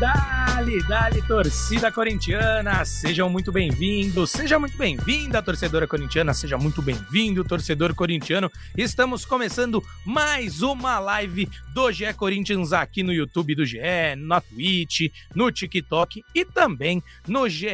Bye. Dali, dali, torcida corintiana, sejam muito bem-vindos, seja muito bem-vinda, torcedora corintiana, seja muito bem-vindo, torcedor corintiano. Estamos começando mais uma live do GE Corinthians aqui no YouTube do GE, na Twitch, no TikTok e também no GE.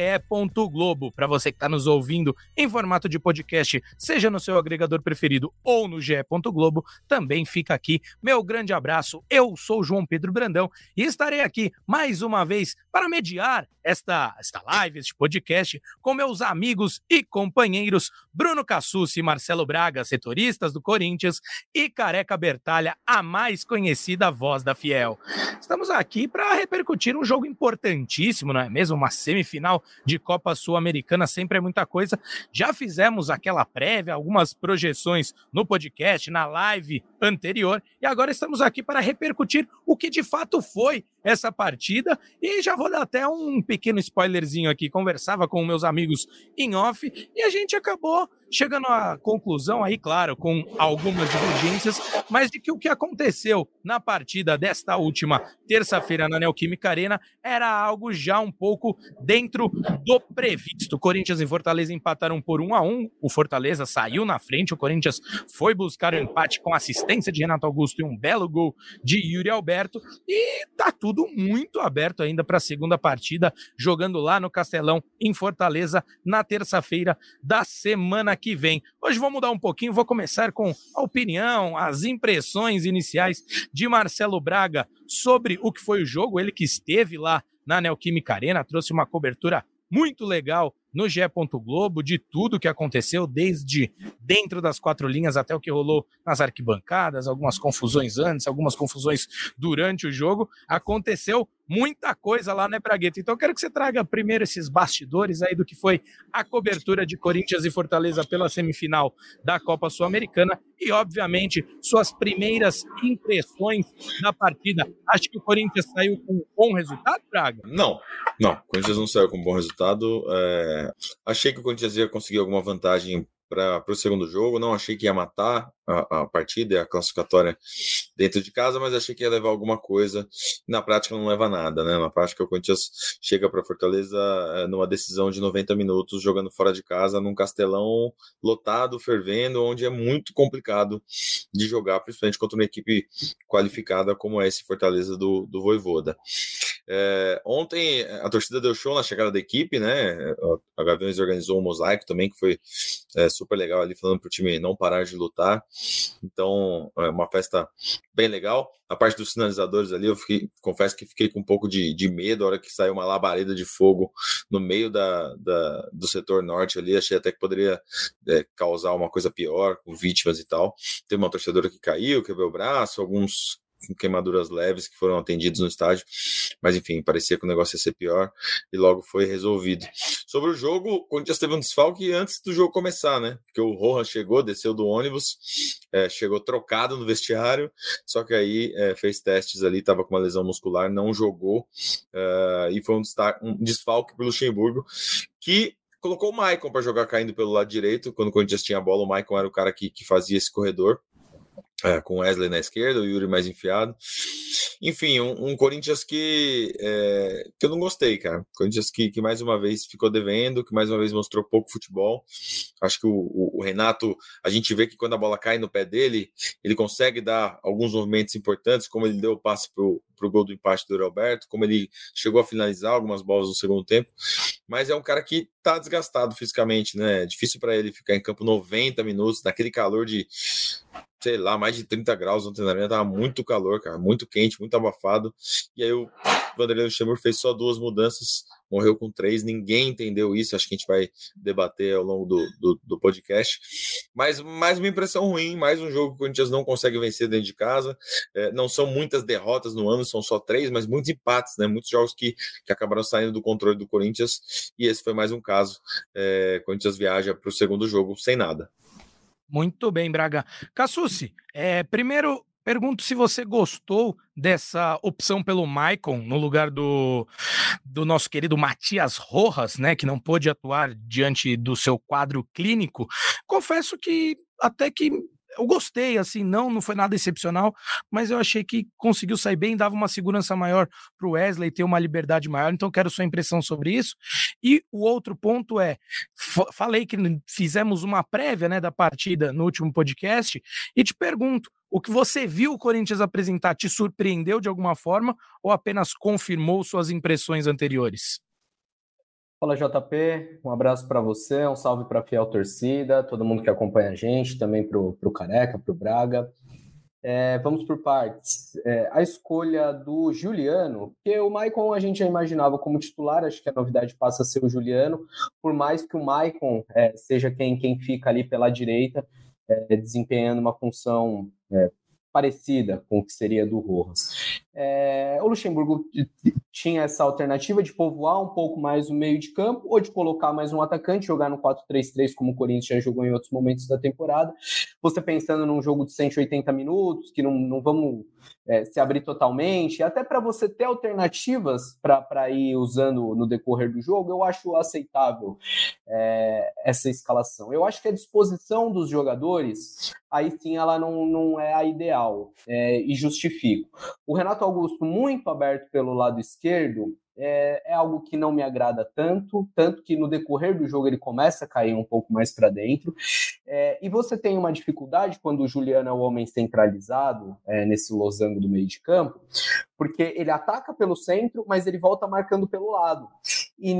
Globo. Para você que está nos ouvindo em formato de podcast, seja no seu agregador preferido ou no GE. Globo, também fica aqui meu grande abraço. Eu sou João Pedro Brandão e estarei aqui mais uma vez para mediar esta, esta live, este podcast, com meus amigos e companheiros Bruno Cassucci e Marcelo Braga, setoristas do Corinthians, e Careca Bertalha, a mais conhecida voz da Fiel. Estamos aqui para repercutir um jogo importantíssimo, não é mesmo? Uma semifinal de Copa Sul-Americana sempre é muita coisa. Já fizemos aquela prévia, algumas projeções no podcast, na live anterior, e agora estamos aqui para repercutir o que de fato foi essa partida. E já vou dar até um pequeno spoilerzinho aqui. Conversava com meus amigos em off e a gente acabou chegando à conclusão aí, claro, com algumas divergências, mas de que o que aconteceu na partida desta última terça-feira na Neoquímica Arena era algo já um pouco dentro do previsto. Corinthians e Fortaleza empataram por um a um, o Fortaleza saiu na frente, o Corinthians foi buscar o empate com assistência de Renato Augusto e um belo gol de Yuri Alberto, e tá tudo muito aberto ainda para a segunda partida, jogando lá no Castelão, em Fortaleza, na terça-feira da semana que vem. Hoje vou mudar um pouquinho, vou começar com a opinião, as impressões iniciais de Marcelo Braga sobre o que foi o jogo. Ele que esteve lá na Neoquímica Arena, trouxe uma cobertura muito legal no GE. Globo de tudo que aconteceu, desde dentro das quatro linhas até o que rolou nas arquibancadas, algumas confusões antes, algumas confusões durante o jogo. Aconteceu muita coisa lá, né, Bragueta? Então eu quero que você traga primeiro esses bastidores aí do que foi a cobertura de Corinthians e Fortaleza pela semifinal da Copa Sul-Americana e, obviamente, suas primeiras impressões da partida. Acho que o Corinthians saiu com um bom resultado, Braga? Não, não. O Corinthians não saiu com um bom resultado. É... Achei que o Corinthians ia conseguir alguma vantagem para o segundo jogo. Não achei que ia matar a, a, partida a classificatória dentro de casa, mas achei que ia levar alguma coisa. Na prática, não leva nada, né? Na prática, o Corinthians chega para Fortaleza é, numa decisão de 90 minutos, jogando fora de casa, num castelão lotado, fervendo, onde é muito complicado de jogar, principalmente contra uma equipe qualificada como é esse Fortaleza do, do Voivoda. É, ontem a torcida deu show na chegada da equipe, né? A Gaviões organizou um mosaico também, que foi é, super legal ali, falando para o time não parar de lutar. Então, é uma festa bem legal. A parte dos sinalizadores ali, eu fiquei, confesso que fiquei com um pouco de, de medo a hora que saiu uma labareda de fogo no meio da, da do setor norte ali. Achei até que poderia é, causar uma coisa pior, com vítimas e tal. Teve uma torcedora que caiu, quebrou o braço, alguns com queimaduras leves que foram atendidos no estádio, mas enfim, parecia que o negócio ia ser pior e logo foi resolvido. Sobre o jogo, o Corinthians teve um desfalque antes do jogo começar, né? Porque o Rohan chegou, desceu do ônibus, é, chegou trocado no vestiário, só que aí é, fez testes ali, estava com uma lesão muscular, não jogou é, e foi um, um desfalque para o Luxemburgo que colocou o Maicon para jogar caindo pelo lado direito. Quando o Corinthians tinha a bola, o Maicon era o cara que, que fazia esse corredor. É, com Wesley na esquerda, o Yuri mais enfiado. Enfim, um, um Corinthians que, é, que eu não gostei, cara. Corinthians que, que mais uma vez ficou devendo, que mais uma vez mostrou pouco futebol. Acho que o, o, o, Renato, a gente vê que quando a bola cai no pé dele, ele consegue dar alguns movimentos importantes, como ele deu o passe pro, pro gol do empate do Roberto, como ele chegou a finalizar algumas bolas no segundo tempo. Mas é um cara que tá desgastado fisicamente, né? É difícil para ele ficar em campo 90 minutos, naquele calor de sei lá, mais de 30 graus no treinamento, tava muito calor, cara, muito quente, muito abafado. E aí o Vanderlei Luxemburgo fez só duas mudanças, morreu com três, ninguém entendeu isso, acho que a gente vai debater ao longo do, do, do podcast. Mas mais uma impressão ruim, mais um jogo que o Corinthians não consegue vencer dentro de casa. É, não são muitas derrotas no ano, são só três, mas muitos empates, né? Muitos jogos que, que acabaram saindo do controle do Corinthians, e esse foi mais um caso. É, Corinthians viaja para o segundo jogo sem nada. Muito bem, Braga. Cassucci, é, primeiro pergunto se você gostou dessa opção pelo Maicon no lugar do, do nosso querido Matias Rojas, né, que não pôde atuar diante do seu quadro clínico. Confesso que até que eu gostei, assim, não, não foi nada excepcional, mas eu achei que conseguiu sair bem, dava uma segurança maior para o Wesley ter uma liberdade maior. Então, quero sua impressão sobre isso. E o outro ponto é: falei que fizemos uma prévia né, da partida no último podcast, e te pergunto: o que você viu o Corinthians apresentar te surpreendeu de alguma forma ou apenas confirmou suas impressões anteriores? Fala JP, um abraço para você, um salve para a fiel torcida, todo mundo que acompanha a gente, também para o Careca, para o Braga. É, vamos por partes. É, a escolha do Juliano, que o Maicon a gente já imaginava como titular, acho que a novidade passa a ser o Juliano, por mais que o Maicon é, seja quem, quem fica ali pela direita, é, desempenhando uma função é, parecida com o que seria do Rojas. É, o Luxemburgo tinha essa alternativa de povoar um pouco mais o meio de campo ou de colocar mais um atacante, jogar no 4-3-3 como o Corinthians já jogou em outros momentos da temporada. Você pensando num jogo de 180 minutos, que não, não vamos é, se abrir totalmente, até para você ter alternativas para ir usando no decorrer do jogo, eu acho aceitável é, essa escalação. Eu acho que a disposição dos jogadores, aí sim ela não, não é a ideal é, e justifico. O Renato Augusto muito aberto pelo lado esquerdo é, é, algo que não me agrada tanto, tanto que no decorrer do jogo ele começa a cair um pouco mais para dentro. É, e você tem uma dificuldade quando o Juliano é o homem centralizado é, nesse losango do meio de campo, porque ele ataca pelo centro, mas ele volta marcando pelo lado. E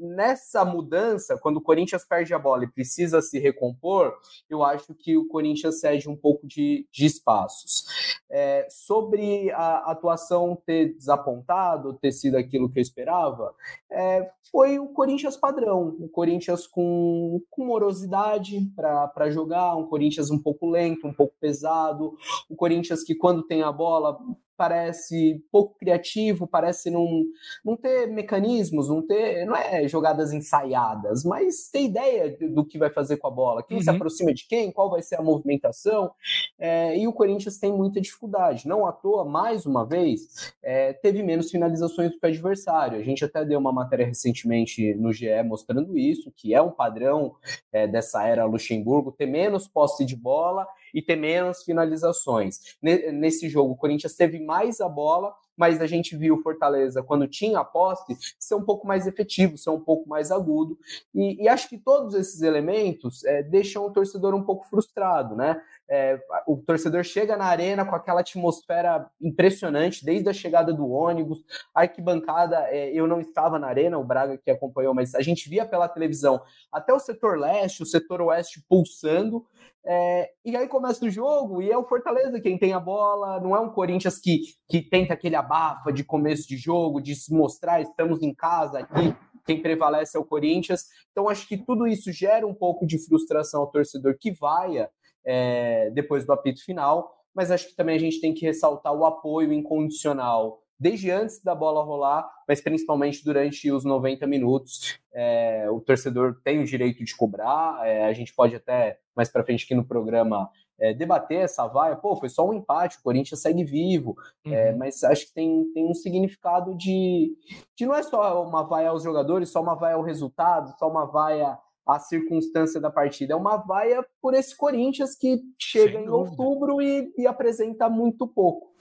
nessa mudança, quando o Corinthians perde a bola e precisa se recompor, eu acho que o Corinthians cede um pouco de, de espaços. É, sobre a atuação ter desapontado, ter sido aquilo que eu esperava, é, foi o Corinthians padrão, o Corinthians com, com morosidade para jogar, um Corinthians um pouco lento, um pouco pesado, o Corinthians que quando tem a bola parece pouco criativo, parece não, não ter mecanismos, não ter, não é jogadas ensaiadas, mas ter ideia do que vai fazer com a bola, quem uhum. se aproxima de quem, qual vai ser a movimentação, é, e o Corinthians tem muita dificuldade, não à toa, mais uma vez, é, teve menos finalizações do que o adversário, a gente até deu uma matéria recentemente no GE mostrando isso, que é um padrão é, dessa era Luxemburgo, ter menos posse de bola e ter menos finalizações. Nesse jogo, o Corinthians teve mais a bola, mas a gente viu o Fortaleza, quando tinha a posse, ser um pouco mais efetivo, ser um pouco mais agudo. E, e acho que todos esses elementos é, deixam o torcedor um pouco frustrado, né? É, o torcedor chega na arena com aquela atmosfera impressionante, desde a chegada do ônibus, a arquibancada, é, eu não estava na arena, o Braga que acompanhou, mas a gente via pela televisão até o setor leste, o setor oeste pulsando, é, e aí começa o jogo e é o Fortaleza quem tem a bola, não é um Corinthians que, que tenta aquele abafa de começo de jogo, de se mostrar, estamos em casa aqui, quem prevalece é o Corinthians. Então acho que tudo isso gera um pouco de frustração ao torcedor que vai é, depois do apito final, mas acho que também a gente tem que ressaltar o apoio incondicional desde antes da bola rolar, mas principalmente durante os 90 minutos. É, o torcedor tem o direito de cobrar, é, a gente pode até mais para frente aqui no programa é, debater essa vaia, pô, foi só um empate, o Corinthians segue vivo, é, uhum. mas acho que tem, tem um significado de, de não é só uma vaia aos jogadores, só uma vaia ao resultado, só uma vaia à circunstância da partida, é uma vaia por esse Corinthians que chega Sem em dúvida. outubro e, e apresenta muito pouco.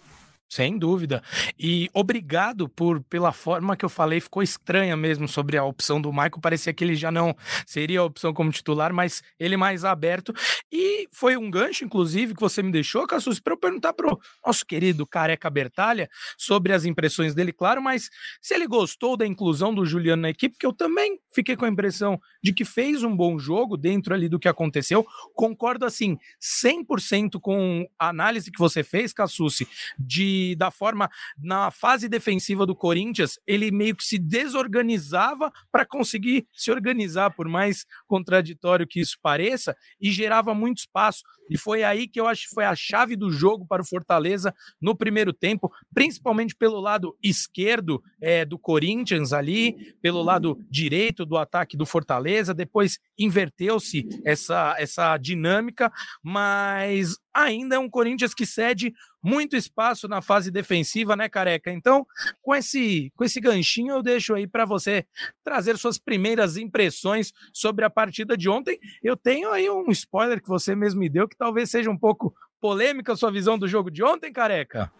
Sem dúvida. E obrigado por pela forma que eu falei, ficou estranha mesmo sobre a opção do Michael. Parecia que ele já não seria a opção como titular, mas ele mais aberto. E foi um gancho, inclusive, que você me deixou, Cassus, para eu perguntar para o nosso querido Careca Bertalha sobre as impressões dele, claro, mas se ele gostou da inclusão do Juliano na equipe, que eu também fiquei com a impressão de que fez um bom jogo dentro ali do que aconteceu. Concordo, assim, 100% com a análise que você fez, Cassucci, de da forma na fase defensiva do Corinthians, ele meio que se desorganizava para conseguir se organizar, por mais contraditório que isso pareça, e gerava muito espaço. E foi aí que eu acho que foi a chave do jogo para o Fortaleza no primeiro tempo, principalmente pelo lado esquerdo é, do Corinthians ali, pelo lado direito do ataque do Fortaleza. Depois inverteu-se essa, essa dinâmica, mas ainda é um Corinthians que cede muito espaço na fase defensiva, né, Careca? Então, com esse, com esse ganchinho, eu deixo aí para você trazer suas primeiras impressões sobre a partida de ontem. Eu tenho aí um spoiler que você mesmo me deu, que talvez seja um pouco polêmica a sua visão do jogo de ontem, Careca.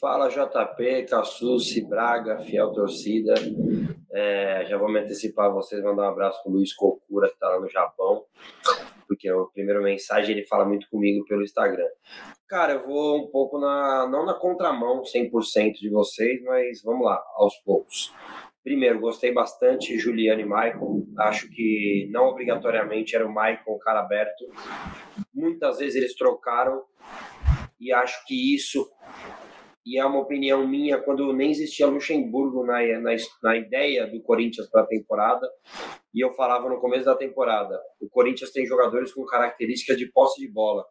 Fala JP, Cassucci, Braga, fiel torcida. É, já vou me antecipar a vocês, mandar um abraço para o Luiz Kokura, que está lá no Japão, porque a primeira mensagem ele fala muito comigo pelo Instagram. Cara, eu vou um pouco na, não na contramão 100% de vocês, mas vamos lá, aos poucos. Primeiro, gostei bastante Juliano e Michael. Acho que não obrigatoriamente era o Michael o cara aberto. Muitas vezes eles trocaram e acho que isso e é uma opinião minha, quando nem existia Luxemburgo na, na, na ideia do Corinthians para a temporada, e eu falava no começo da temporada: o Corinthians tem jogadores com características de posse de bola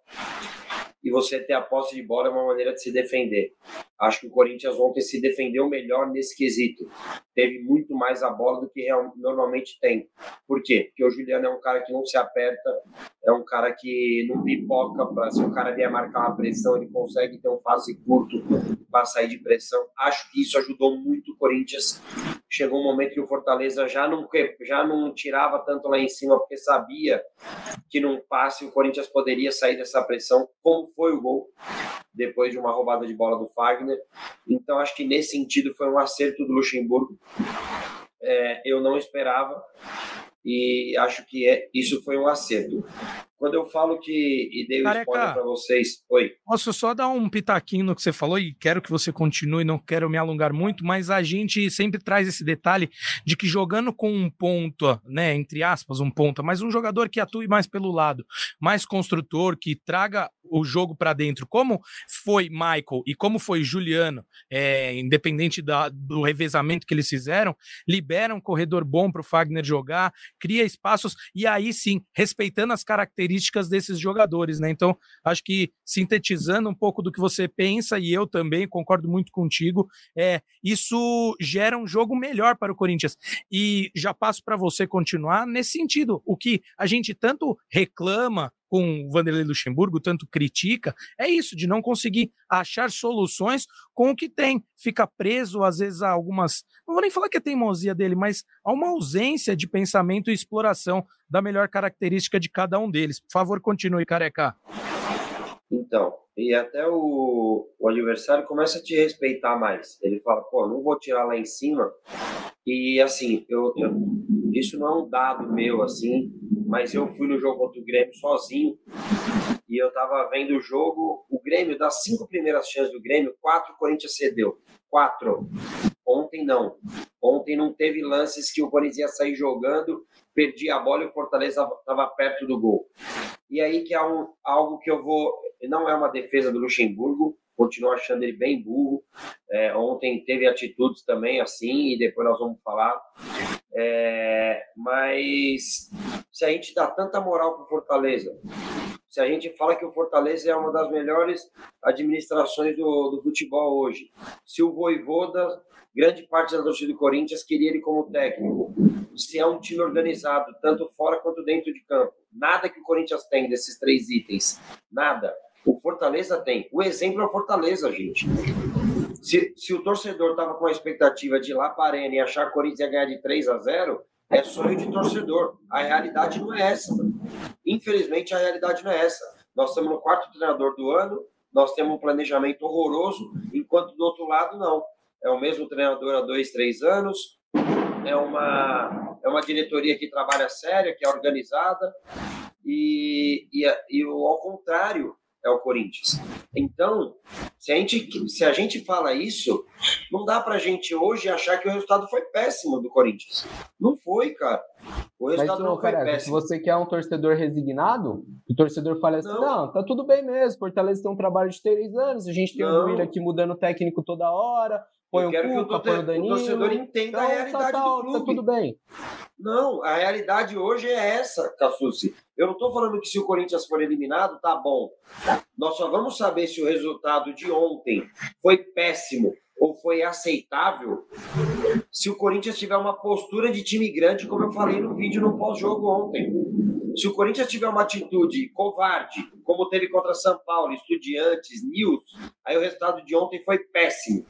e você ter a posse de bola é uma maneira de se defender. Acho que o Corinthians ontem se defendeu melhor nesse quesito. Teve muito mais a bola do que normalmente tem. Por quê? Porque o Juliano é um cara que não se aperta, é um cara que não pipoca. Pra, se o cara vier marcar uma pressão, ele consegue ter um passe curto para sair de pressão. Acho que isso ajudou muito o Corinthians. Chegou um momento que o Fortaleza já não, já não tirava tanto lá em cima, porque sabia que num passe o Corinthians poderia sair dessa pressão, como foi o gol, depois de uma roubada de bola do Fagner. Então, acho que nesse sentido foi um acerto do Luxemburgo. É, eu não esperava e acho que é, isso foi um acerto. Quando eu falo que e dei o um spoiler para vocês, oi. Posso só dar um pitaquinho no que você falou e quero que você continue, não quero me alongar muito, mas a gente sempre traz esse detalhe de que jogando com um ponta, né, entre aspas, um ponta, mas um jogador que atue mais pelo lado, mais construtor, que traga o jogo para dentro, como foi Michael e como foi Juliano, é, independente da, do revezamento que eles fizeram, libera um corredor bom para o Fagner jogar, cria espaços e aí sim, respeitando as características desses jogadores, né? Então, acho que sintetizando um pouco do que você pensa e eu também concordo muito contigo, é isso gera um jogo melhor para o Corinthians. E já passo para você continuar nesse sentido, o que a gente tanto reclama com o Vanderlei Luxemburgo, tanto critica, é isso, de não conseguir achar soluções com o que tem. Fica preso, às vezes, a algumas. Não vou nem falar que é teimosia dele, mas a uma ausência de pensamento e exploração da melhor característica de cada um deles. Por favor, continue, careca. Então, e até o, o adversário começa a te respeitar mais. Ele fala, pô, não vou tirar lá em cima. E assim, eu, eu isso não é um dado meu, assim, mas eu fui no jogo contra o Grêmio sozinho e eu tava vendo o jogo. O Grêmio, das cinco primeiras chances do Grêmio, quatro o Corinthians cedeu. Quatro. Ontem não. Ontem não teve lances que o Corinthians ia sair jogando, perdia a bola e o Fortaleza estava perto do gol. E aí que é um, algo que eu vou. Não é uma defesa do Luxemburgo, continuo achando ele bem burro. É, ontem teve atitudes também assim, e depois nós vamos falar. É, mas se a gente dá tanta moral para o Fortaleza, se a gente fala que o Fortaleza é uma das melhores administrações do, do futebol hoje, se o Voivoda, grande parte da torcida do Corinthians queria ele como técnico, se é um time organizado, tanto fora quanto dentro de campo, nada que o Corinthians tem desses três itens, nada. O Fortaleza tem. O exemplo é o Fortaleza, gente. Se, se o torcedor estava com a expectativa de ir lá para a Arena e achar que o Corinthians ia ganhar de 3 a 0, é sonho de torcedor. A realidade não é essa. Infelizmente, a realidade não é essa. Nós estamos no quarto treinador do ano, nós temos um planejamento horroroso, enquanto do outro lado, não. É o mesmo treinador há dois, três anos, é uma, é uma diretoria que trabalha séria, que é organizada, e, e, e ao contrário, é o Corinthians. Então, se a gente, se a gente fala isso, não dá pra gente hoje achar que o resultado foi péssimo do Corinthians. Não foi, cara. O resultado Mas, não foi péssimo. Se você quer um torcedor resignado, o torcedor fala assim: não, não tá tudo bem mesmo. Fortaleza tem um trabalho de três anos, a gente tem não. um Willian aqui mudando técnico toda hora, põe eu quero Cuca, que o, o torcedor entenda então, a tá, realidade tá, do clube. Tá tudo bem. Não, a realidade hoje é essa, Cassucci. Eu não estou falando que se o Corinthians for eliminado, tá bom. Nós só vamos saber se o resultado de ontem foi péssimo ou foi aceitável se o Corinthians tiver uma postura de time grande, como eu falei no vídeo no pós-jogo ontem. Se o Corinthians tiver uma atitude covarde, como teve contra São Paulo, Estudiantes, News, aí o resultado de ontem foi péssimo.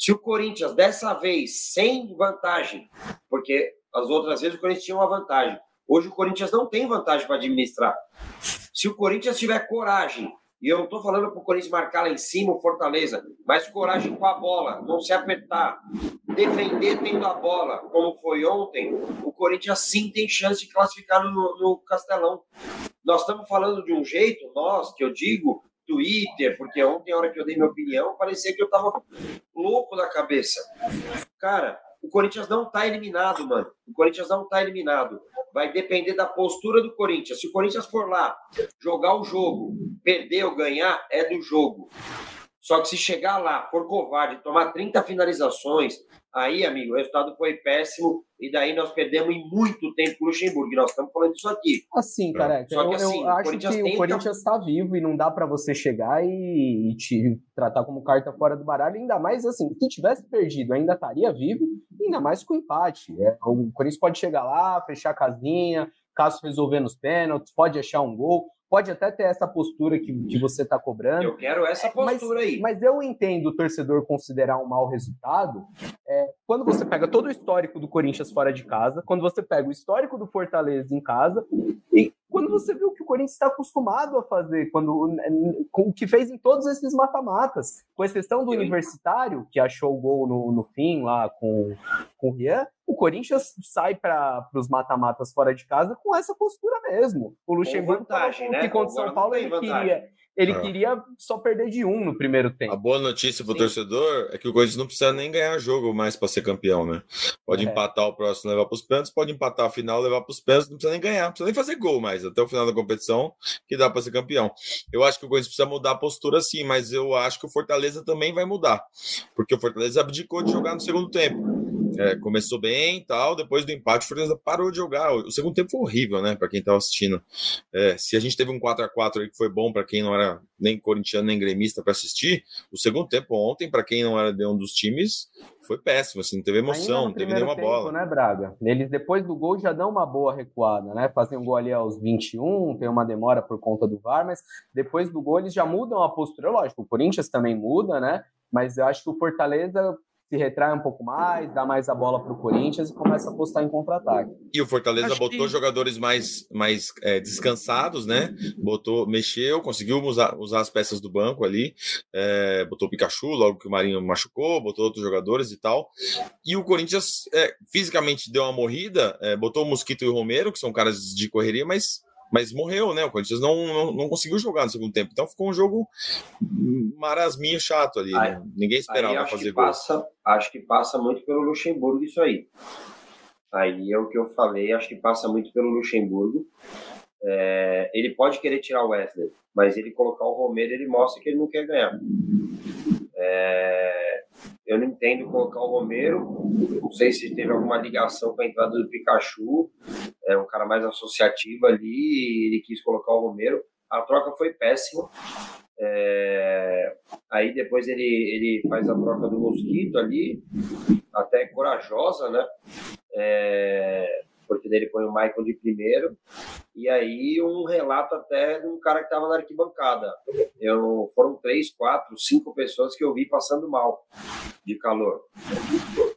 Se o Corinthians, dessa vez, sem vantagem, porque as outras vezes o Corinthians tinha uma vantagem, hoje o Corinthians não tem vantagem para administrar. Se o Corinthians tiver coragem e eu não estou falando para o Corinthians marcar lá em cima o Fortaleza, mas coragem com a bola, não se apertar, defender tendo a bola, como foi ontem, o Corinthians sim tem chance de classificar no, no Castelão. Nós estamos falando de um jeito, nós, que eu digo, Twitter, porque ontem, a hora que eu dei minha opinião, parecia que eu estava louco da cabeça. Cara, o Corinthians não está eliminado, mano. O Corinthians não está eliminado vai depender da postura do Corinthians. Se o Corinthians for lá jogar o jogo, perder ou ganhar, é do jogo. Só que se chegar lá, for covarde, tomar 30 finalizações, aí, amigo, o resultado foi péssimo e daí nós perdemos em muito tempo o Luxemburgo. Nós estamos falando disso aqui. Assim, cara, Só que, assim, eu, acho que o Corinthians está vivo e não dá para você chegar e, e, te tratar como carta fora do baralho. Ainda mais assim, se tivesse perdido, ainda estaria vivo, ainda mais com empate. É, o Corinthians pode chegar lá, fechar a casinha, caso resolver nos pênaltis, pode achar um gol pode até ter essa postura que, que você está cobrando. Eu quero essa postura mas, aí. Mas eu entendo o torcedor considerar um mau resultado é, quando você pega todo o histórico do Corinthians fora de casa, quando você pega o histórico do Fortaleza em casa, e quando você viu que o Corinthians está acostumado a fazer, quando o que fez em todos esses mata-matas, com exceção do Universitário, que achou o gol no, no fim lá com, com o Rian, o Corinthians sai para os mata-matas fora de casa com essa postura mesmo. O Luxemburgo vantagem, né? que contra São Paulo ele queria, ele ah. queria só perder de um no primeiro tempo. A boa notícia para o torcedor é que o Corinthians não precisa nem ganhar jogo mais para ser campeão, né? Pode é. empatar o próximo levar para os pênaltis, pode empatar a final levar para os pênaltis, não precisa nem ganhar, não precisa nem fazer gol mais até o final da competição que dá para ser campeão. Eu acho que o Corinthians precisa mudar a postura sim, mas eu acho que o Fortaleza também vai mudar, porque o Fortaleza abdicou de jogar no segundo tempo. É, começou bem e tal, depois do empate, o Fortaleza parou de jogar. O segundo tempo foi horrível, né, para quem estava assistindo. É, se a gente teve um 4 a 4 aí que foi bom para quem não era nem corintiano nem gremista para assistir, o segundo tempo ontem, para quem não era de um dos times, foi péssimo, assim, não teve emoção, não teve nenhuma tempo, bola. né, Braga? Eles depois do gol já dão uma boa recuada, né? Fazem um gol ali aos 21, tem uma demora por conta do VAR, mas depois do gol eles já mudam a postura, lógico, o Corinthians também muda, né? Mas eu acho que o Fortaleza se retrai um pouco mais, dá mais a bola para o Corinthians e começa a apostar em contra-ataque. E o Fortaleza Acho botou que... jogadores mais, mais é, descansados, né? Botou, mexeu, conseguiu usar, usar as peças do banco ali, é, botou o Pikachu logo que o Marinho machucou, botou outros jogadores e tal. E o Corinthians é, fisicamente deu uma morrida, é, botou o Mosquito e o Romero, que são caras de correria, mas mas morreu, né? O Corinthians não, não, não, conseguiu jogar no segundo tempo. Então ficou um jogo marasminho chato ali. Aí, né? Ninguém esperava fazer gol. Passa, acho que passa muito pelo Luxemburgo isso aí. Aí é o que eu falei, acho que passa muito pelo Luxemburgo. É, ele pode querer tirar o Wesley, mas ele colocar o Romero, ele mostra que ele não quer ganhar. É, eu não entendo colocar o Romero. Não sei se teve alguma ligação com a entrada do Pikachu. É um cara mais associativo ali. Ele quis colocar o Romero. A troca foi péssima. É, aí depois ele, ele faz a troca do Mosquito ali, até corajosa, né? É, porque dele põe o Michael de primeiro. E aí um relato até de um cara que estava na arquibancada. Eu, foram três, quatro, cinco pessoas que eu vi passando mal de calor.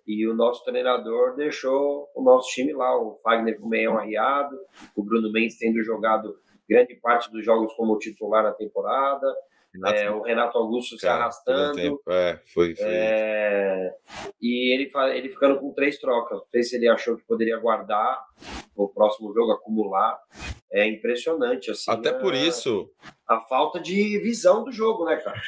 E o nosso treinador deixou o nosso time lá, o Fagner com meião arriado, o Bruno Mendes tendo jogado grande parte dos jogos como titular na temporada, Renato, é, o Renato Augusto cara, se arrastando. Tempo, é, foi, foi. É, e ele, ele ficando com três trocas. Não sei se ele achou que poderia guardar o próximo jogo, acumular. É impressionante. Assim, Até a, por isso. A falta de visão do jogo, né, cara?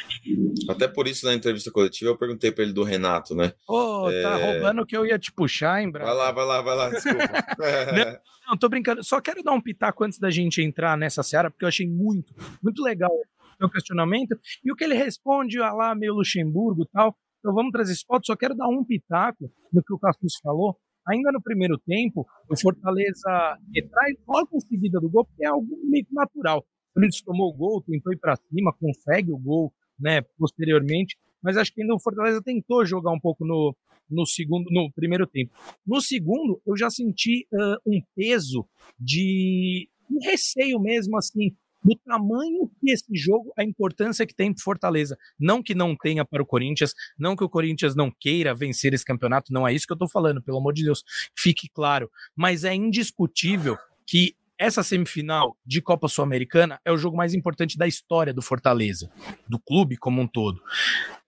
Até por isso, na entrevista coletiva, eu perguntei para ele do Renato, né? Ô, oh, é... tá roubando que eu ia te puxar, hein, Braga? Vai lá, vai lá, vai lá, desculpa. não, não, tô brincando. Só quero dar um pitaco antes da gente entrar nessa seara, porque eu achei muito, muito legal seu questionamento, e o que ele responde ah lá, meio Luxemburgo tal. Então vamos trazer esse ponto, só quero dar um pitaco no que o Cassus falou. Ainda no primeiro tempo, o Fortaleza retrai logo em seguida do gol, porque é algo meio natural. Corinthians tomou o gol, tentou ir para cima, consegue o gol né, posteriormente, mas acho que ainda o Fortaleza tentou jogar um pouco no, no segundo, no primeiro tempo. No segundo, eu já senti uh, um peso de um receio mesmo, assim, do tamanho que esse jogo, a importância que tem para Fortaleza. Não que não tenha para o Corinthians, não que o Corinthians não queira vencer esse campeonato, não é isso que eu estou falando, pelo amor de Deus, fique claro. Mas é indiscutível que essa semifinal de Copa Sul-Americana é o jogo mais importante da história do Fortaleza, do clube como um todo.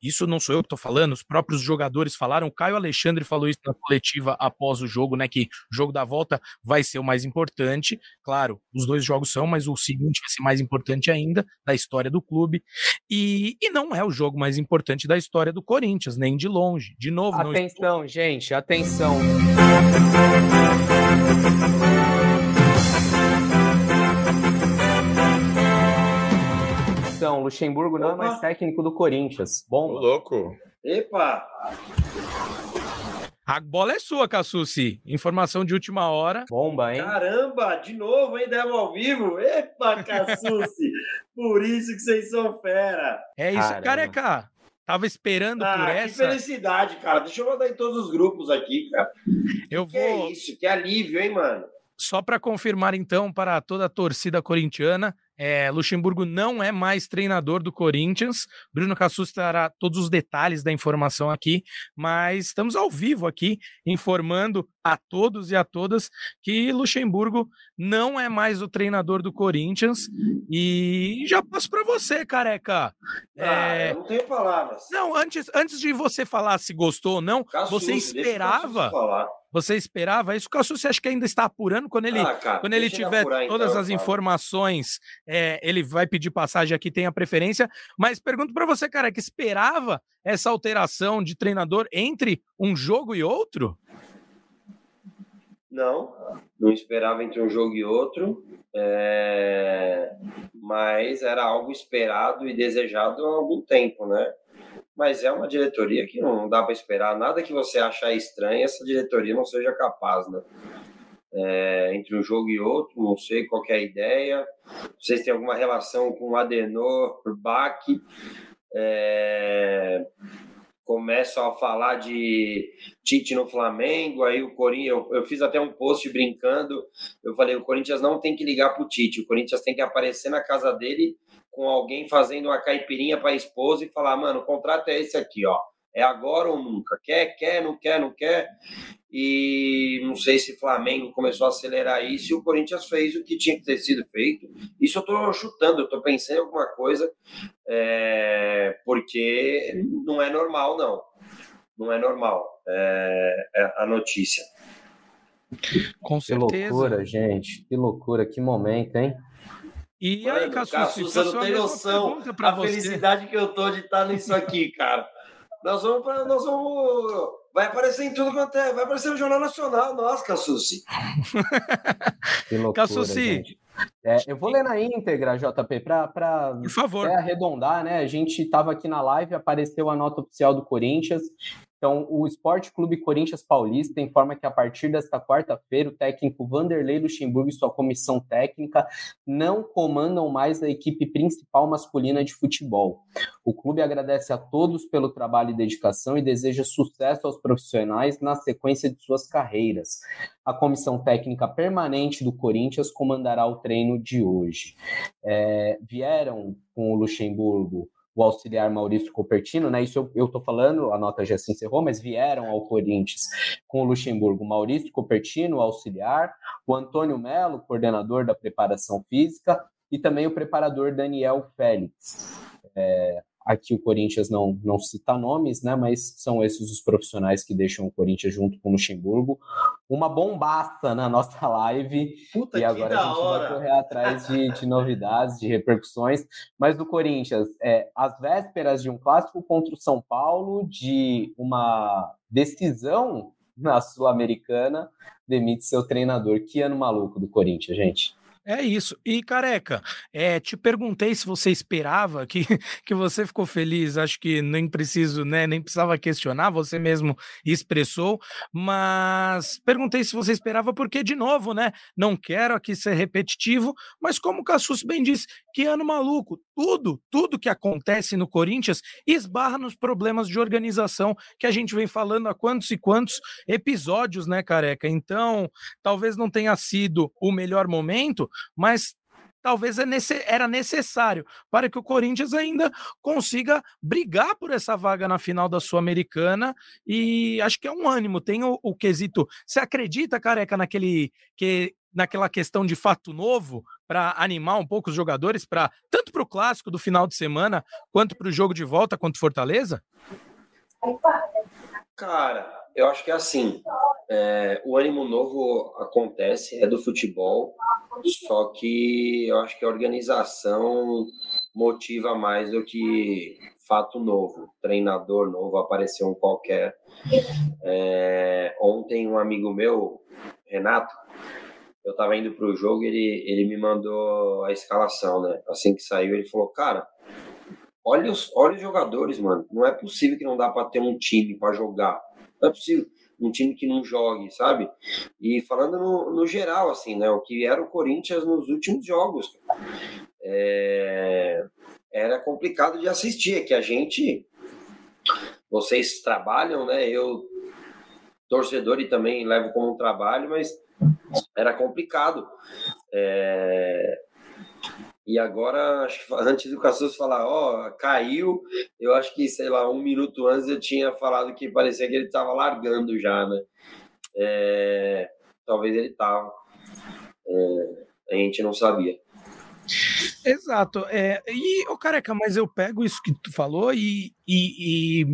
Isso não sou eu que estou falando, os próprios jogadores falaram. O Caio Alexandre falou isso na coletiva após o jogo, né? Que o jogo da volta vai ser o mais importante. Claro, os dois jogos são, mas o seguinte vai ser mais importante ainda da história do clube. E, e não é o jogo mais importante da história do Corinthians, nem de longe. De novo, atenção, não... gente, atenção. Então, Luxemburgo não Opa. é mais técnico do Corinthians. Bom. louco. Epa! A bola é sua, Cassucci. Informação de última hora. Bomba, hein? Caramba, de novo, hein? Demo ao vivo? Epa, Cassucci! Por isso que vocês são fera. É isso, Caramba. careca. Tava esperando ah, por essa. Que felicidade, cara. Deixa eu mandar em todos os grupos aqui, cara. Eu que vou. Que é isso, que alívio, hein, mano? Só para confirmar, então, para toda a torcida corintiana, é, Luxemburgo não é mais treinador do Corinthians. Bruno Cassus terá todos os detalhes da informação aqui, mas estamos ao vivo aqui informando a todos e a todas que Luxemburgo não é mais o treinador do Corinthians. E já passo para você, careca. Ah, é... não tenho palavras. Não, antes, antes de você falar se gostou ou não, Cassus, você esperava. Você esperava isso? Cassus, você acha que ainda está apurando quando ele, ah, cara, quando ele tiver apurar, todas então, as informações? é, ele vai pedir passagem aqui, tem a preferência. Mas pergunto para você, cara, que esperava essa alteração de treinador entre um jogo e outro? Não, não esperava entre um jogo e outro, é... mas era algo esperado e desejado há algum tempo, né? Mas é uma diretoria que não dá para esperar nada que você achar estranho, essa diretoria não seja capaz, né? é, entre um jogo e outro, não sei qual é a ideia. Vocês têm alguma relação com Adenor, Bach? É, começam a falar de Tite no Flamengo, aí o Corinthians, eu, eu, fiz até um post brincando, eu falei, o Corinthians não tem que ligar pro Tite, o Corinthians tem que aparecer na casa dele com alguém fazendo uma caipirinha para a esposa e falar, mano, o contrato é esse aqui, ó, é agora ou nunca, quer, quer, não quer, não quer, e não sei se o Flamengo começou a acelerar isso e o Corinthians fez o que tinha que ter sido feito. Isso eu estou chutando, eu estou pensando em alguma coisa, é, porque não é normal, não. Não é normal é, é a notícia. Com certeza. Que loucura, gente. Que loucura, que momento, hein? E Mano, aí, Cassu, você não tem noção a você. felicidade que eu tô de estar nisso aqui, cara. Nós vamos, pra, nós vamos Vai aparecer em tudo quanto é. Vai aparecer no Jornal Nacional. Nossa, Cassucci. que loucura, Cassucci. É, eu vou ler na íntegra, JP, para arredondar, né? A gente estava aqui na live, apareceu a nota oficial do Corinthians, então, o Esporte Clube Corinthians Paulista informa que a partir desta quarta-feira, o técnico Vanderlei Luxemburgo e sua comissão técnica não comandam mais a equipe principal masculina de futebol. O clube agradece a todos pelo trabalho e dedicação e deseja sucesso aos profissionais na sequência de suas carreiras. A comissão técnica permanente do Corinthians comandará o treino de hoje. É, vieram com o Luxemburgo o auxiliar Maurício Copertino, né? Isso eu estou falando, a nota já se encerrou, mas vieram ao Corinthians com o Luxemburgo Maurício Copertino, auxiliar, o Antônio Melo, coordenador da preparação física, e também o preparador Daniel Félix. É, Aqui o Corinthians não, não cita nomes, né? Mas são esses os profissionais que deixam o Corinthians junto com o Luxemburgo. Uma bombaça na nossa live. Puta e agora a gente hora. vai correr atrás de, de, novidades, de repercussões. Mas do Corinthians, é, às vésperas de um clássico contra o São Paulo, de uma decisão na Sul-Americana, demite seu treinador. Que ano maluco do Corinthians, gente. É isso. E careca, é, te perguntei se você esperava que, que você ficou feliz. Acho que nem preciso, né? Nem precisava questionar, você mesmo expressou. Mas perguntei se você esperava, porque, de novo, né? Não quero aqui ser repetitivo, mas como o Cassus bem disse, Que ano maluco! Tudo, tudo que acontece no Corinthians esbarra nos problemas de organização que a gente vem falando há quantos e quantos episódios, né, careca? Então, talvez não tenha sido o melhor momento, mas talvez é era necessário para que o Corinthians ainda consiga brigar por essa vaga na final da Sul-Americana e acho que é um ânimo, tem o, o quesito. Você acredita, careca, naquele que naquela questão de fato novo para animar um pouco os jogadores para tanto para o clássico do final de semana quanto para o jogo de volta contra Fortaleza? Cara, eu acho que é assim. É, o ânimo novo acontece, é do futebol, só que eu acho que a organização motiva mais do que fato novo, treinador novo, apareceu um qualquer. É, ontem um amigo meu, Renato, eu tava indo pro jogo, ele, ele me mandou a escalação, né? Assim que saiu, ele falou, cara, olha os, olha os jogadores, mano. Não é possível que não dá para ter um time para jogar. Não é possível um time que não jogue, sabe? E falando no, no geral, assim, né? O que era o Corinthians nos últimos jogos. É, era complicado de assistir, é que a gente. Vocês trabalham, né? Eu, torcedor, e também levo como um trabalho, mas era complicado. É, e agora, acho que antes do Cassus falar, ó, oh, caiu, eu acho que, sei lá, um minuto antes eu tinha falado que parecia que ele estava largando já, né? É, talvez ele estava. É, a gente não sabia. Exato. É, e, oh, careca, mas eu pego isso que tu falou e, e, e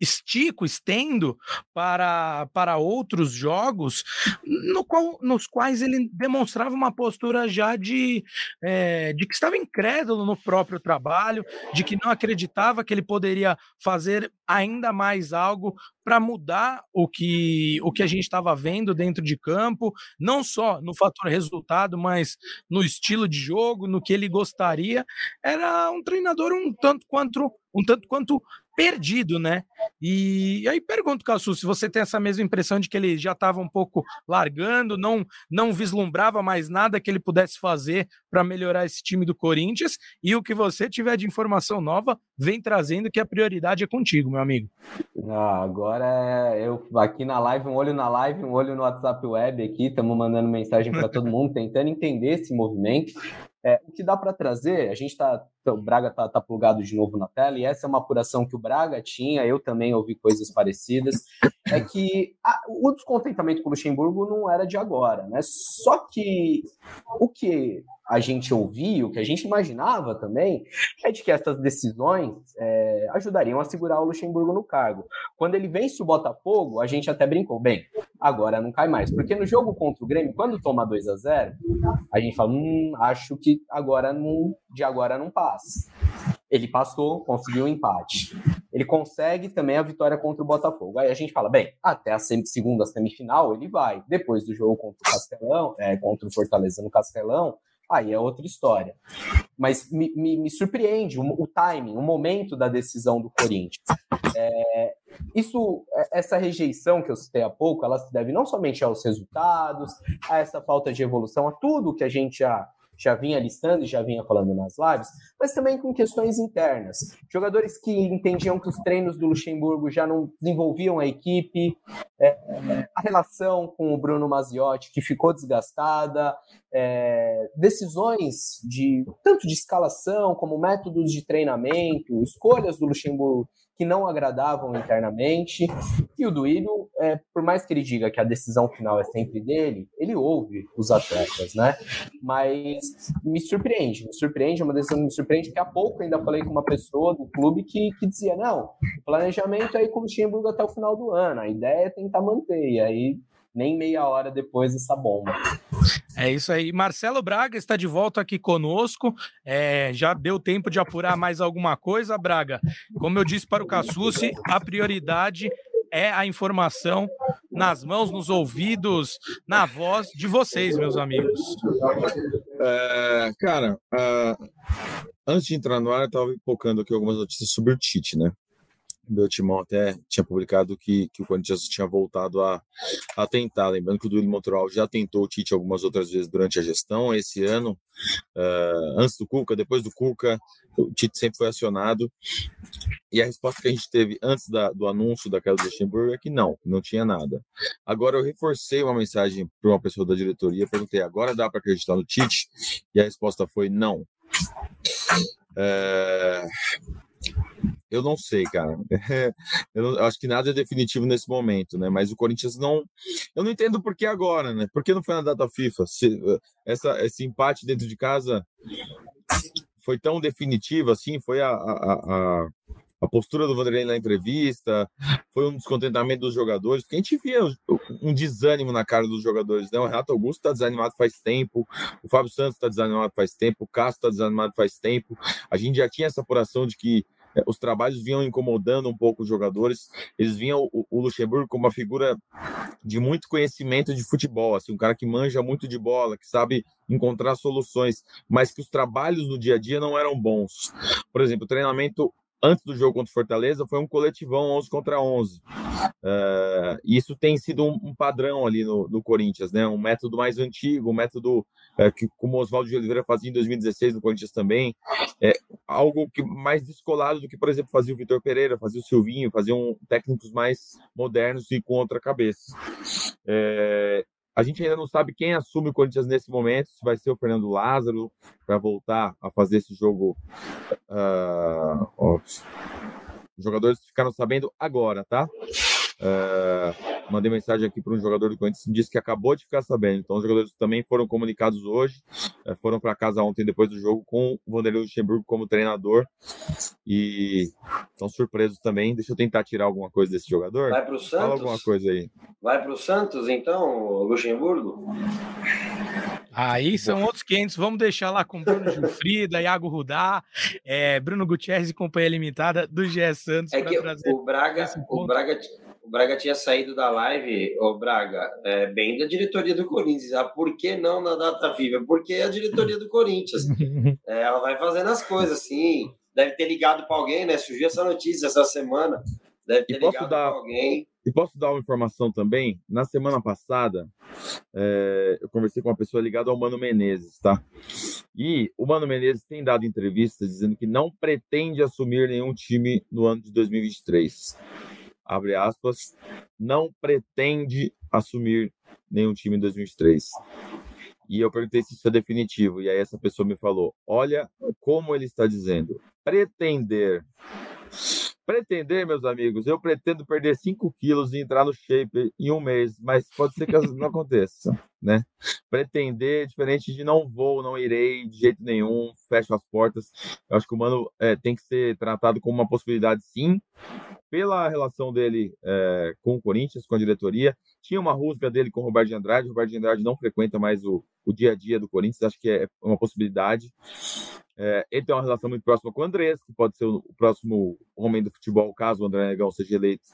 estico, estendo para, para outros jogos, no qual, nos quais ele demonstrava uma postura já de, é, de que estava incrédulo no próprio trabalho, de que não acreditava que ele poderia fazer ainda mais algo para mudar o que, o que a gente estava vendo dentro de campo, não só no fator resultado, mas no estilo de jogo, no que ele gostaria. Era um treinador um tanto quanto um tanto quanto perdido, né? E aí pergunto, Cassu, se você tem essa mesma impressão de que ele já estava um pouco largando, não não vislumbrava mais nada que ele pudesse fazer para melhorar esse time do Corinthians, e o que você tiver de informação nova, vem trazendo que a prioridade é contigo, meu amigo. Ah, agora é eu aqui na live, um olho na live, um olho no WhatsApp web aqui, estamos mandando mensagem para todo mundo, tentando entender esse movimento. É, o que dá para trazer, a gente está, o Braga está tá plugado de novo na tela, e essa é uma apuração que o Braga tinha, eu também ouvi coisas parecidas, é que a, o descontentamento com o Luxemburgo não era de agora, né? Só que o que a gente ouvia, o que a gente imaginava também, é de que essas decisões é, ajudariam a segurar o Luxemburgo no cargo. Quando ele vence o Botafogo, a gente até brincou, bem, agora não cai mais. Porque no jogo contra o Grêmio, quando toma 2 a 0 a gente fala, hum, acho que agora não, de agora não passa. Ele passou, conseguiu um empate. Ele consegue também a vitória contra o Botafogo. Aí a gente fala, bem, até a segunda semifinal ele vai. Depois do jogo contra o Castelão, é, contra o Fortaleza no Castelão, aí é outra história. Mas me, me, me surpreende o, o, timing, o momento da decisão do Corinthians. É, isso, é, essa rejeição que eu citei há pouco, ela se deve não somente aos resultados, a essa falta de evolução, a tudo que a gente já já vinha listando e já vinha falando nas lives, mas também com questões internas. Jogadores que entendiam que os treinos do Luxemburgo já não desenvolviam a equipe, é, a relação com o Bruno Maziotti que ficou desgastada, é, decisões de tanto de escalação como métodos de treinamento, escolhas do Luxemburgo que não agradavam internamente. E o Duílio, é, por mais que ele diga que a decisão final é sempre dele, ele ouve os atletas, né? Mas me surpreende, me surpreende, é uma decisão me surpreende, que há pouco ainda falei com uma pessoa do clube que, que dizia, não, planejamento é ir com o Luxemburgo até o final do ano, a ideia é tentar manter, e aí nem meia hora depois essa bomba. É isso aí. Marcelo Braga está de volta aqui conosco. É, já deu tempo de apurar mais alguma coisa, Braga? Como eu disse para o Cassucci, a prioridade é a informação nas mãos, nos ouvidos, na voz de vocês, meus amigos. É, cara, uh, antes de entrar no ar, eu estava focando aqui algumas notícias sobre o Tite, né? Meu timão até tinha publicado que, que o Corinthians tinha voltado a, a tentar. Lembrando que o Duílio Montreal já tentou o Tite algumas outras vezes durante a gestão. Esse ano, uh, antes do Cuca, depois do Cuca, o Tite sempre foi acionado. E a resposta que a gente teve antes da, do anúncio da queda do Luxemburgo é que não, não tinha nada. Agora eu reforcei uma mensagem para uma pessoa da diretoria, perguntei: agora dá para acreditar no Tite? E a resposta foi não. É... Eu não sei, cara. eu, não, eu, acho que nada é definitivo nesse momento, né? Mas o Corinthians não. Eu não entendo por que agora, né? Por que não foi na data FIFA? Se, essa, esse empate dentro de casa foi tão definitivo assim? Foi a, a, a, a postura do Vanderlei na entrevista, foi um descontentamento dos jogadores, porque a gente via um desânimo na cara dos jogadores, né? O Renato Augusto está desanimado faz tempo, o Fábio Santos está desanimado faz tempo, o Castro está desanimado faz tempo. A gente já tinha essa apuração de que os trabalhos vinham incomodando um pouco os jogadores. Eles vinham o, o, Luxemburgo como uma figura de muito conhecimento de futebol, assim, um cara que manja muito de bola, que sabe encontrar soluções, mas que os trabalhos no dia a dia não eram bons. Por exemplo, o treinamento antes do jogo contra o Fortaleza foi um coletivão 11 contra 11. Uh, isso tem sido um, um, padrão ali no, no Corinthians, né? Um método mais antigo, um método uh, que, como o Oswaldo de Oliveira fazia em 2016 no Corinthians também, é algo que mais descolado do que, por exemplo, fazia o Vitor Pereira, fazia o Silvinho, faziam técnicos mais modernos e com outra cabeça. É, a gente ainda não sabe quem assume o Corinthians nesse momento, se vai ser o Fernando Lázaro para voltar a fazer esse jogo. Uh, os jogadores ficaram sabendo agora, tá? Uh, mandei mensagem aqui para um jogador do Corinthians disse que acabou de ficar sabendo. Então, os jogadores também foram comunicados hoje, uh, foram para casa ontem depois do jogo com o Vanderlei Luxemburgo como treinador e estão surpresos também. Deixa eu tentar tirar alguma coisa desse jogador. Vai para o Santos? Fala alguma coisa aí. Vai para o Santos, então, Luxemburgo? Aí são outros 500. Vamos deixar lá com Bruno Gilfrida, Iago Rudá, é, Bruno Gutierrez e Companhia Limitada do GE Santos. É que o Braga, o Braga o Braga tinha saído da live, o Braga, é, bem da diretoria do Corinthians. Ah, por que não na data FIFA? Porque é a diretoria do Corinthians. É, ela vai fazendo as coisas assim. Deve ter ligado para alguém, né? Surgiu essa notícia essa semana. Deve ter ligado para alguém. E posso dar uma informação também? Na semana passada, é, eu conversei com uma pessoa ligada ao Mano Menezes, tá? E o Mano Menezes tem dado entrevistas dizendo que não pretende assumir nenhum time no ano de 2023 abre aspas, não pretende assumir nenhum time em 2023. E eu perguntei se isso é definitivo. E aí essa pessoa me falou: olha como ele está dizendo. Pretender. Pretender, meus amigos, eu pretendo perder 5 quilos e entrar no shape em um mês, mas pode ser que não aconteça, né? Pretender, diferente de não vou, não irei de jeito nenhum, fecho as portas. Eu acho que o Mano é, tem que ser tratado como uma possibilidade, sim, pela relação dele é, com o Corinthians, com a diretoria. Tinha uma rusga dele com o Roberto de Andrade. O Roberto de Andrade não frequenta mais o, o dia a dia do Corinthians, acho que é uma possibilidade. É, ele tem uma relação muito próxima com o Andrés, que pode ser o, próximo homem do futebol, caso o André Negão seja eleito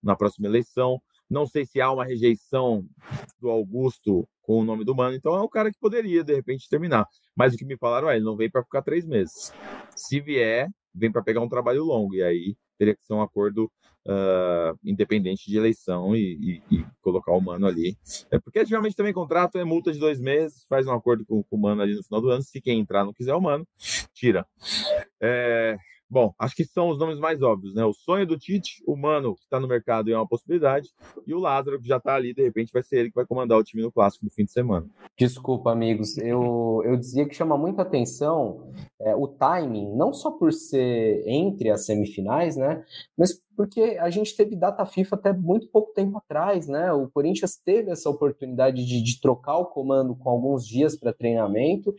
na próxima eleição. Não sei se há uma rejeição do Augusto com o nome do Mano, então é um cara que poderia, de repente, terminar. Mas o que me falaram é, ele não veio para ficar três meses. Se vier, vem para pegar um trabalho longo, e aí teria que ser um acordo uh, independente de eleição e, e, e, colocar o mano ali. É porque geralmente também contrato é multa de dois meses, faz um acordo com, com o mano ali no final do ano. Se quem entrar não quiser o mano, tira. É, Bom, acho que são os nomes mais óbvios, né? O sonho do Tite, o Mano, que está no mercado e é uma possibilidade, e o Lázaro, que já está ali, de repente vai ser ele que vai comandar o time no Clássico no fim de semana. Desculpa, amigos, eu, eu dizia que chama muita atenção é, o timing, não só por ser entre as semifinais, né? Mas porque a gente teve data FIFA até muito pouco tempo atrás, né? O Corinthians teve essa oportunidade de, de trocar o comando com alguns dias para treinamento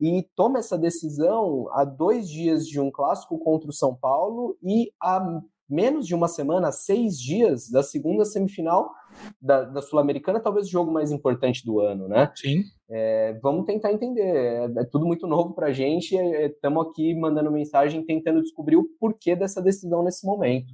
e toma essa decisão a dois dias de um clássico contra o São Paulo e a menos de uma semana, seis dias da segunda semifinal da, da Sul-Americana, talvez o jogo mais importante do ano, né? Sim. É, vamos tentar entender. É, é tudo muito novo para a gente. Estamos é, aqui mandando mensagem, tentando descobrir o porquê dessa decisão nesse momento.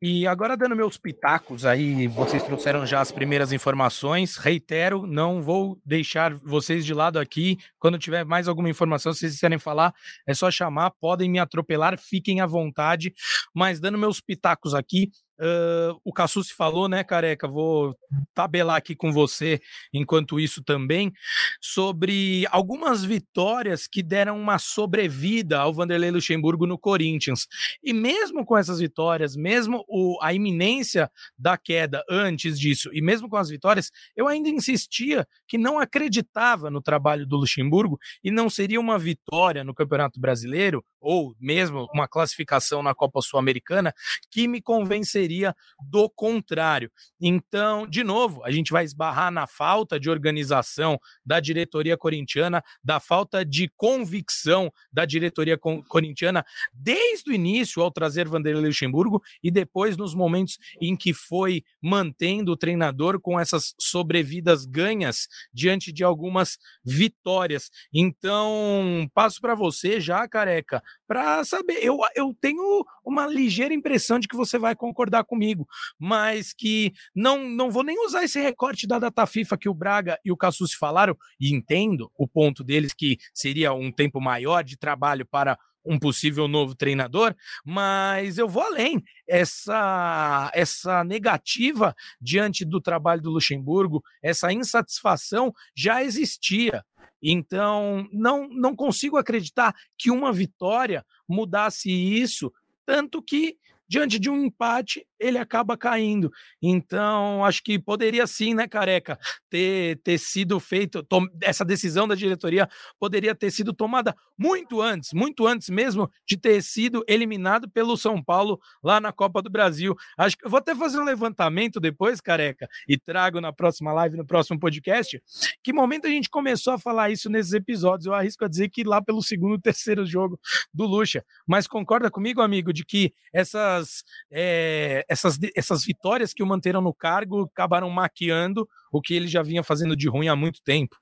E agora dando meus pitacos aí, vocês trouxeram já as primeiras informações. Reitero, não vou deixar vocês de lado aqui. Quando tiver mais alguma informação, se vocês quiserem falar, é só chamar, podem me atropelar, fiquem à vontade. Mas dando meus pitacos aqui, Uh, o Cassucci falou, né, careca? Vou tabelar aqui com você, enquanto isso também, sobre algumas vitórias que deram uma sobrevida ao Vanderlei Luxemburgo no Corinthians. E mesmo com essas vitórias, mesmo o, a iminência da queda antes disso, e mesmo com as vitórias, eu ainda insistia que não acreditava no trabalho do Luxemburgo e não seria uma vitória no Campeonato Brasileiro, ou mesmo uma classificação na Copa Sul-Americana, que me convenceria do contrário. Então, de novo, a gente vai esbarrar na falta de organização da diretoria corintiana, da falta de convicção da diretoria corintiana desde o início ao trazer Vanderlei Luxemburgo e depois nos momentos em que foi mantendo o treinador com essas sobrevidas ganhas diante de algumas vitórias. Então, passo para você já, careca, para saber. Eu, eu tenho uma ligeira impressão de que você vai concordar comigo, mas que não, não vou nem usar esse recorte da data FIFA que o Braga e o Cassus falaram, e entendo o ponto deles que seria um tempo maior de trabalho para um possível novo treinador, mas eu vou além. Essa essa negativa diante do trabalho do Luxemburgo, essa insatisfação já existia. Então, não não consigo acreditar que uma vitória mudasse isso, tanto que diante de um empate, ele acaba caindo. Então, acho que poderia sim, né, Careca, ter, ter sido feito, essa decisão da diretoria poderia ter sido tomada muito antes, muito antes mesmo de ter sido eliminado pelo São Paulo lá na Copa do Brasil. Acho que eu vou até fazer um levantamento depois, Careca, e trago na próxima live, no próximo podcast, que momento a gente começou a falar isso nesses episódios. Eu arrisco a dizer que lá pelo segundo, terceiro jogo do Lucha. Mas concorda comigo, amigo, de que essa essas, é, essas, essas vitórias que o manteram no cargo acabaram maquiando o que ele já vinha fazendo de ruim há muito tempo.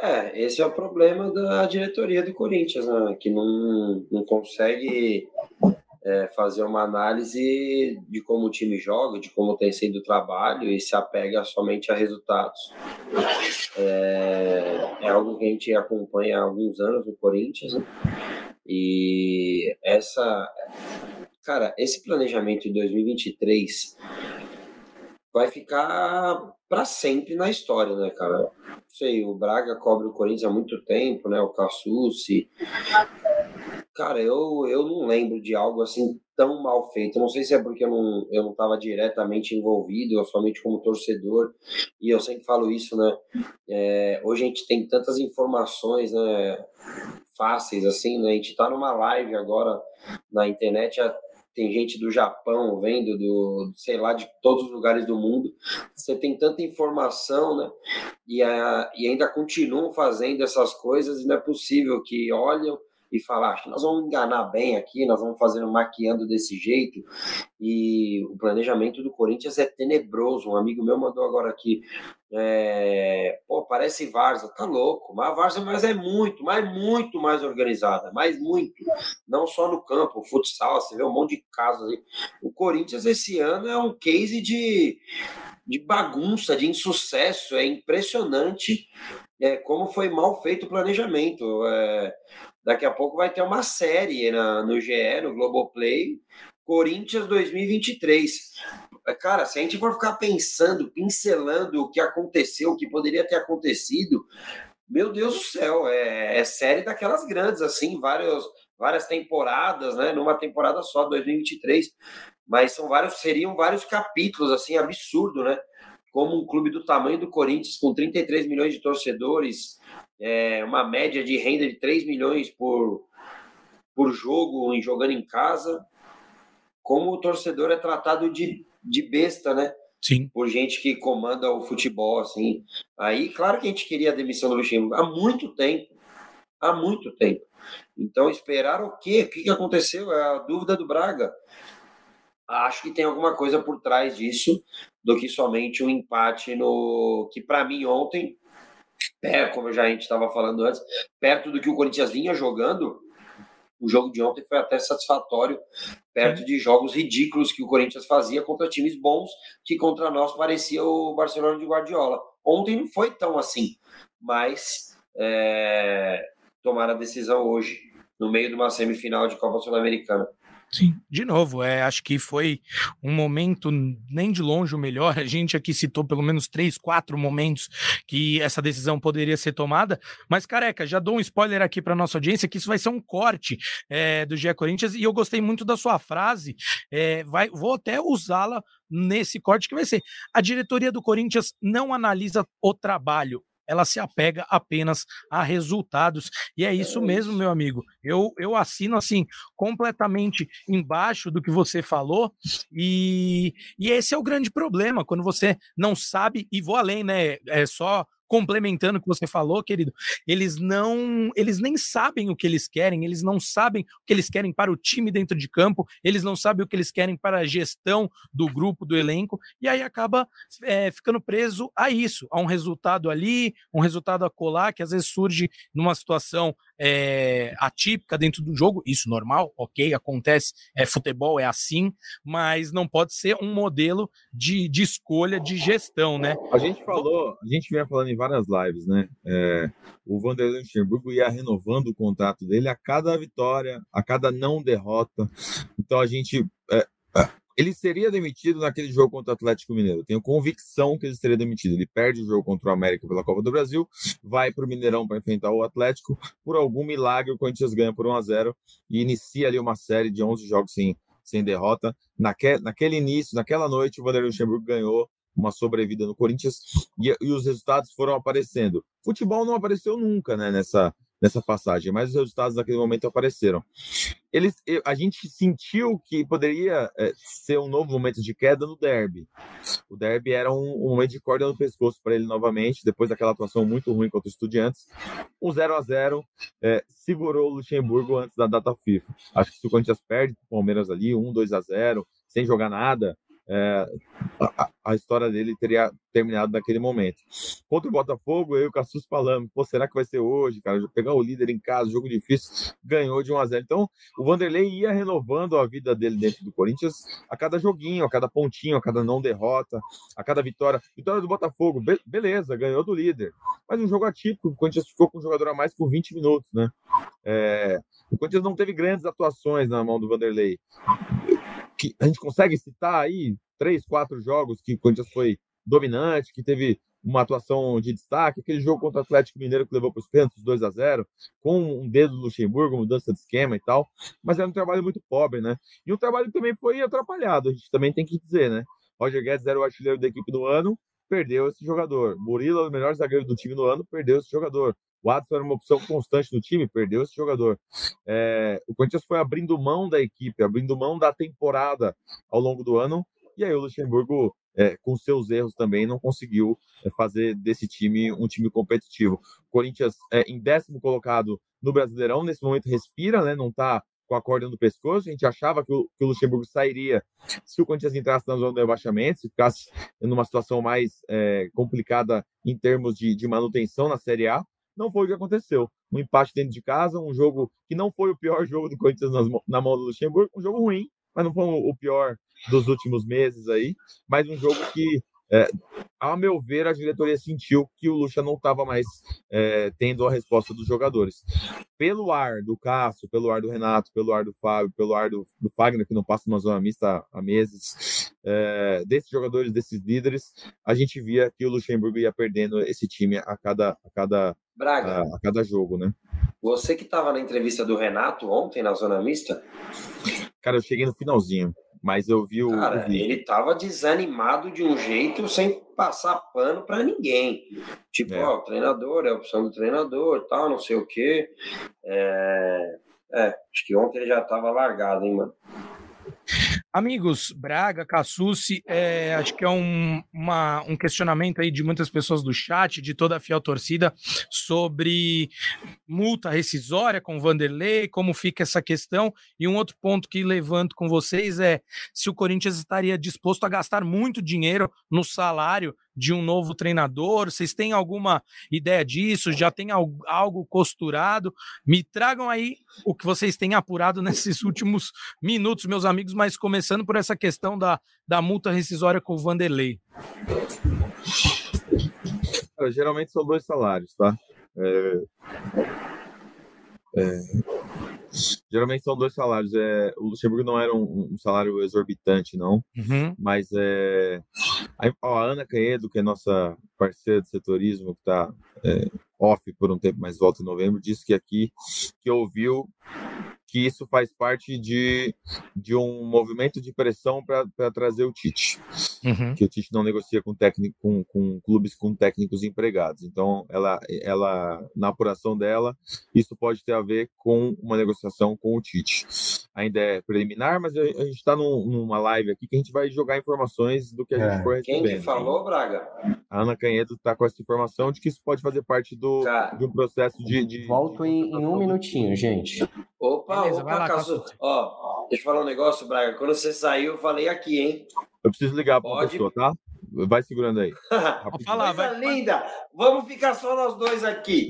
É, esse é o problema da diretoria do Corinthians, né? que não, não consegue é, fazer uma análise de como o time joga, de como tem sido o trabalho e se apega somente a resultados. É, é algo que a gente acompanha há alguns anos no Corinthians, né? e essa Cara, esse planejamento de 2023 vai ficar para sempre na história, né, cara? Não sei, o Braga cobre o Corinthians há muito tempo, né? O Cassucci. Cara, eu, eu não lembro de algo assim tão mal feito. não sei se é porque eu não, eu não estava diretamente envolvido, eu somente como torcedor, e eu sempre falo isso, né? É, hoje a gente tem tantas informações, né? Fáceis, assim, né? A gente está numa live agora na internet, tem gente do Japão vendo, do, sei lá, de todos os lugares do mundo. Você tem tanta informação, né? E, a, e ainda continuam fazendo essas coisas, e não é possível que olham e acho que nós vamos enganar bem aqui, nós vamos fazendo maquiando desse jeito. E o planejamento do Corinthians é tenebroso. Um amigo meu mandou agora aqui, é, pô, parece Varsa, tá louco. Mas a Varsa mas é muito, mas muito mais organizada, mas muito. Não só no campo, futsal, você vê um monte de casos aí. O Corinthians esse ano é um case de de bagunça, de insucesso. É impressionante é, como foi mal feito o planejamento. É, Daqui a pouco vai ter uma série na, no GE, no Globoplay, Corinthians 2023. Cara, se a gente for ficar pensando, pincelando o que aconteceu, o que poderia ter acontecido, meu Deus do céu, é, é série daquelas grandes, assim, várias, várias temporadas, né? Numa temporada só, 2023. Mas são vários, seriam vários capítulos, assim, absurdo, né? Como um clube do tamanho do Corinthians, com 33 milhões de torcedores, é, uma média de renda de 3 milhões por, por jogo em jogando em casa. Como o torcedor é tratado de, de besta, né? Sim. Por gente que comanda o futebol, assim. Aí, claro que a gente queria a demissão do Luxemburgo há muito tempo. Há muito tempo. Então, esperar o quê? O que aconteceu? É a dúvida do Braga. Acho que tem alguma coisa por trás disso do que somente um empate no que para mim ontem como já a gente estava falando antes, perto do que o Corinthians vinha jogando, o jogo de ontem foi até satisfatório, perto de jogos ridículos que o Corinthians fazia contra times bons, que contra nós parecia o Barcelona de Guardiola. Ontem não foi tão assim, mas é, tomaram a decisão hoje, no meio de uma semifinal de Copa Sul-Americana. Sim, de novo, é, acho que foi um momento nem de longe o melhor. A gente aqui citou pelo menos três, quatro momentos que essa decisão poderia ser tomada. Mas, careca, já dou um spoiler aqui para nossa audiência que isso vai ser um corte é, do GE Corinthians e eu gostei muito da sua frase. É, vai, vou até usá-la nesse corte que vai ser: a diretoria do Corinthians não analisa o trabalho, ela se apega apenas a resultados. E é isso mesmo, meu amigo. Eu, eu assino assim, completamente embaixo do que você falou. E, e esse é o grande problema, quando você não sabe, e vou além, né? É só complementando o que você falou, querido, eles não, eles nem sabem o que eles querem, eles não sabem o que eles querem para o time dentro de campo, eles não sabem o que eles querem para a gestão do grupo, do elenco, e aí acaba é, ficando preso a isso, a um resultado ali, um resultado a colar, que às vezes surge numa situação é, atípica dentro do jogo, isso normal, ok, acontece, é futebol, é assim, mas não pode ser um modelo de, de escolha de gestão, né? A gente falou, a gente vinha falando em várias lives, né? É, o Vanderlei Luxemburgo ia renovando o contrato dele a cada vitória, a cada não derrota. Então a gente é, ele seria demitido naquele jogo contra o Atlético Mineiro. Tenho convicção que ele seria demitido. Ele perde o jogo contra o América pela Copa do Brasil, vai para o Mineirão para enfrentar o Atlético. Por algum milagre, o Corinthians ganha por 1 a 0 e inicia ali uma série de 11 jogos sem, sem derrota. Naque, naquele início, naquela noite, o Vanderlei Luxemburgo ganhou uma sobrevida no Corinthians e, e, os resultados foram aparecendo. Futebol não apareceu nunca né, nessa, nessa passagem, mas os resultados naquele momento apareceram. Eles, a gente sentiu que poderia é, ser um novo momento de queda no derby. O derby era um, um momento de corda no pescoço para ele novamente, depois daquela atuação muito ruim contra os estudiantes. Um 0 a 0 é, segurou o Luxemburgo antes da data FIFA. Acho que se o Corinthians perde o Palmeiras ali, um 2 a 0 sem jogar nada, é, a, a, história dele teria terminado naquele momento. Contra o Botafogo, eu e o Cassus falamos, pô, será que vai ser hoje, cara? Pegar o líder em casa, jogo difícil, ganhou de 1 a 0 Então, o Vanderlei ia renovando a vida dele dentro do Corinthians a cada joguinho, a cada pontinho, a cada não derrota, a cada vitória. Vitória do Botafogo, be beleza, ganhou do líder. Mas um jogo atípico, o Corinthians ficou com um jogador a mais por 20 minutos, né? É, o Corinthians não teve grandes atuações na mão do Vanderlei a gente consegue citar aí três, quatro jogos que o Corinthians foi dominante, que teve uma atuação de destaque, aquele jogo contra o Atlético Mineiro que levou para os pênaltis 2 a 0 com um dedo do Luxemburgo, mudança de esquema e tal, mas era um trabalho muito pobre, né? E um trabalho que também foi atrapalhado, a gente também tem que dizer, né? Roger Guedes era o artilheiro da equipe do ano, perdeu esse jogador. Murilo, o melhor zagueiro do time do ano, perdeu esse jogador. O Adson era uma opção constante no time, perdeu esse jogador. É, o Corinthians foi abrindo mão da equipe, abrindo mão da temporada ao longo do ano, e aí o Luxemburgo, é, com seus erros também, não conseguiu é, fazer desse time um time competitivo. O Corinthians, é, em décimo colocado no Brasileirão, nesse momento respira, né, não está com a corda no pescoço. A gente achava que o, que o, Luxemburgo sairia se o Corinthians entrasse na zona do rebaixamento, se ficasse numa situação mais é, complicada em termos de, de, manutenção na Série A. Não foi o que aconteceu. Um empate dentro de casa, um jogo que não foi o pior jogo do Corinthians na mão do Luxemburgo, um jogo ruim, mas não foi o pior dos últimos meses aí, mas um jogo que é, a meu ver, a diretoria sentiu que o Lucha não estava mais é, tendo a resposta dos jogadores. Pelo ar do Cássio, pelo ar do Renato, pelo ar do Fábio, pelo ar do, do Fagner, que não passa uma zona mista há meses, é, desses jogadores, desses líderes, a gente via que o Luxemburgo ia perdendo esse time a cada, a cada, Braga, a, a cada jogo, né? Você que estava na entrevista do Renato ontem na zona mista? Cara, eu cheguei no finalzinho. Mas eu vi o. Cara, ele tava desanimado de um jeito sem passar pano para ninguém. Tipo, é. ó, o treinador, é a opção do treinador, tal, não sei o quê. É, é acho que ontem ele já tava largado, hein, mano. Amigos, Braga, Cassucci, é, acho que é um, uma, um questionamento aí de muitas pessoas do chat, de toda a fiel torcida, sobre multa rescisória com Vanderlei, como fica essa questão. E um outro ponto que levanto com vocês é se o Corinthians estaria disposto a gastar muito dinheiro no salário de um novo treinador? Vocês têm alguma ideia disso? Já tem algo costurado? Me tragam aí o que vocês têm apurado nesses últimos minutos, meus amigos, mas começando por essa questão da, da multa rescisória com o Vanderlei. Geralmente são dois salários, tá? É... É... Geralmente são dois salários. É... O Luxemburgo não era um, um salário exorbitante, não. Uhum. Mas é... a, a Ana Canhedo, que é nossa parceira de setorismo, que está é, off por um tempo, mas volta em novembro, disse que aqui que ouviu que isso faz parte de, de um movimento de pressão para trazer o Tite. Uhum. Que o Tite não negocia com, técnico, com, com clubes com técnicos empregados. Então, ela, ela, na apuração dela, isso pode ter a ver com uma negociação com o Tite. Ainda é preliminar, mas a, a gente está num, numa live aqui que a gente vai jogar informações do que a gente é. for recebendo. Quem que falou, Braga? A Ana Canhedo está com essa informação de que isso pode fazer parte do, tá. de um processo de. de Volto em, em um minutinho, gente. Opa, Beleza, opa, lá, Casu. Ó, deixa eu falar um negócio, Braga. Quando você saiu, eu falei aqui, hein? Eu preciso ligar para a pessoa, tá? Vai segurando aí. Fala, vai, linda. Vamos ficar só nós dois aqui.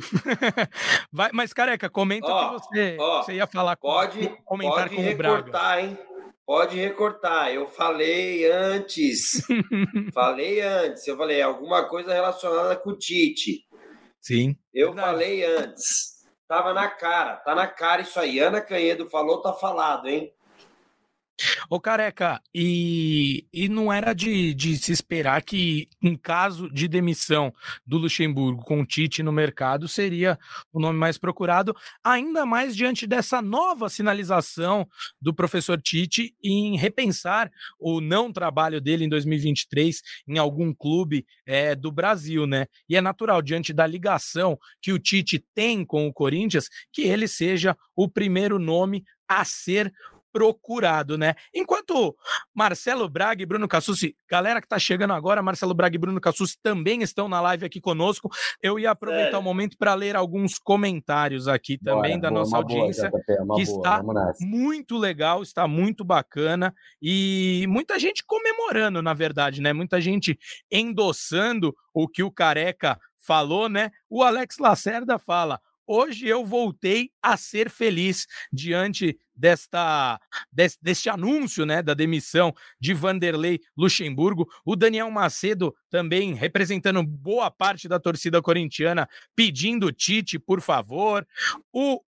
vai, mas careca, comenta ó, que você, ó, você ia falar pode, com comentar pode com recortar, o Braga. hein? Pode recortar. Eu falei antes. falei antes. Eu falei alguma coisa relacionada com o Tite. Sim. Eu verdade. falei antes. Tava na cara, tá na cara isso aí. Ana Canhedo falou, tá falado, hein? Ô Careca, e, e não era de, de se esperar que, em caso de demissão do Luxemburgo com o Tite no mercado, seria o nome mais procurado, ainda mais diante dessa nova sinalização do professor Tite em repensar o não trabalho dele em 2023 em algum clube é, do Brasil, né? E é natural, diante da ligação que o Tite tem com o Corinthians, que ele seja o primeiro nome a ser procurado, né? Enquanto Marcelo Braga e Bruno Cassucci, galera que tá chegando agora, Marcelo Braga e Bruno Cassucci também estão na live aqui conosco. Eu ia aproveitar o momento para ler alguns comentários aqui também Bora, da boa, nossa audiência, boa, que boa, está muito legal, está muito bacana e muita gente comemorando, na verdade, né? Muita gente endossando o que o Careca falou, né? O Alex Lacerda fala: hoje eu voltei a ser feliz diante desta deste anúncio, né, da demissão de Vanderlei Luxemburgo. O Daniel Macedo também representando boa parte da torcida corintiana, pedindo Tite, por favor. O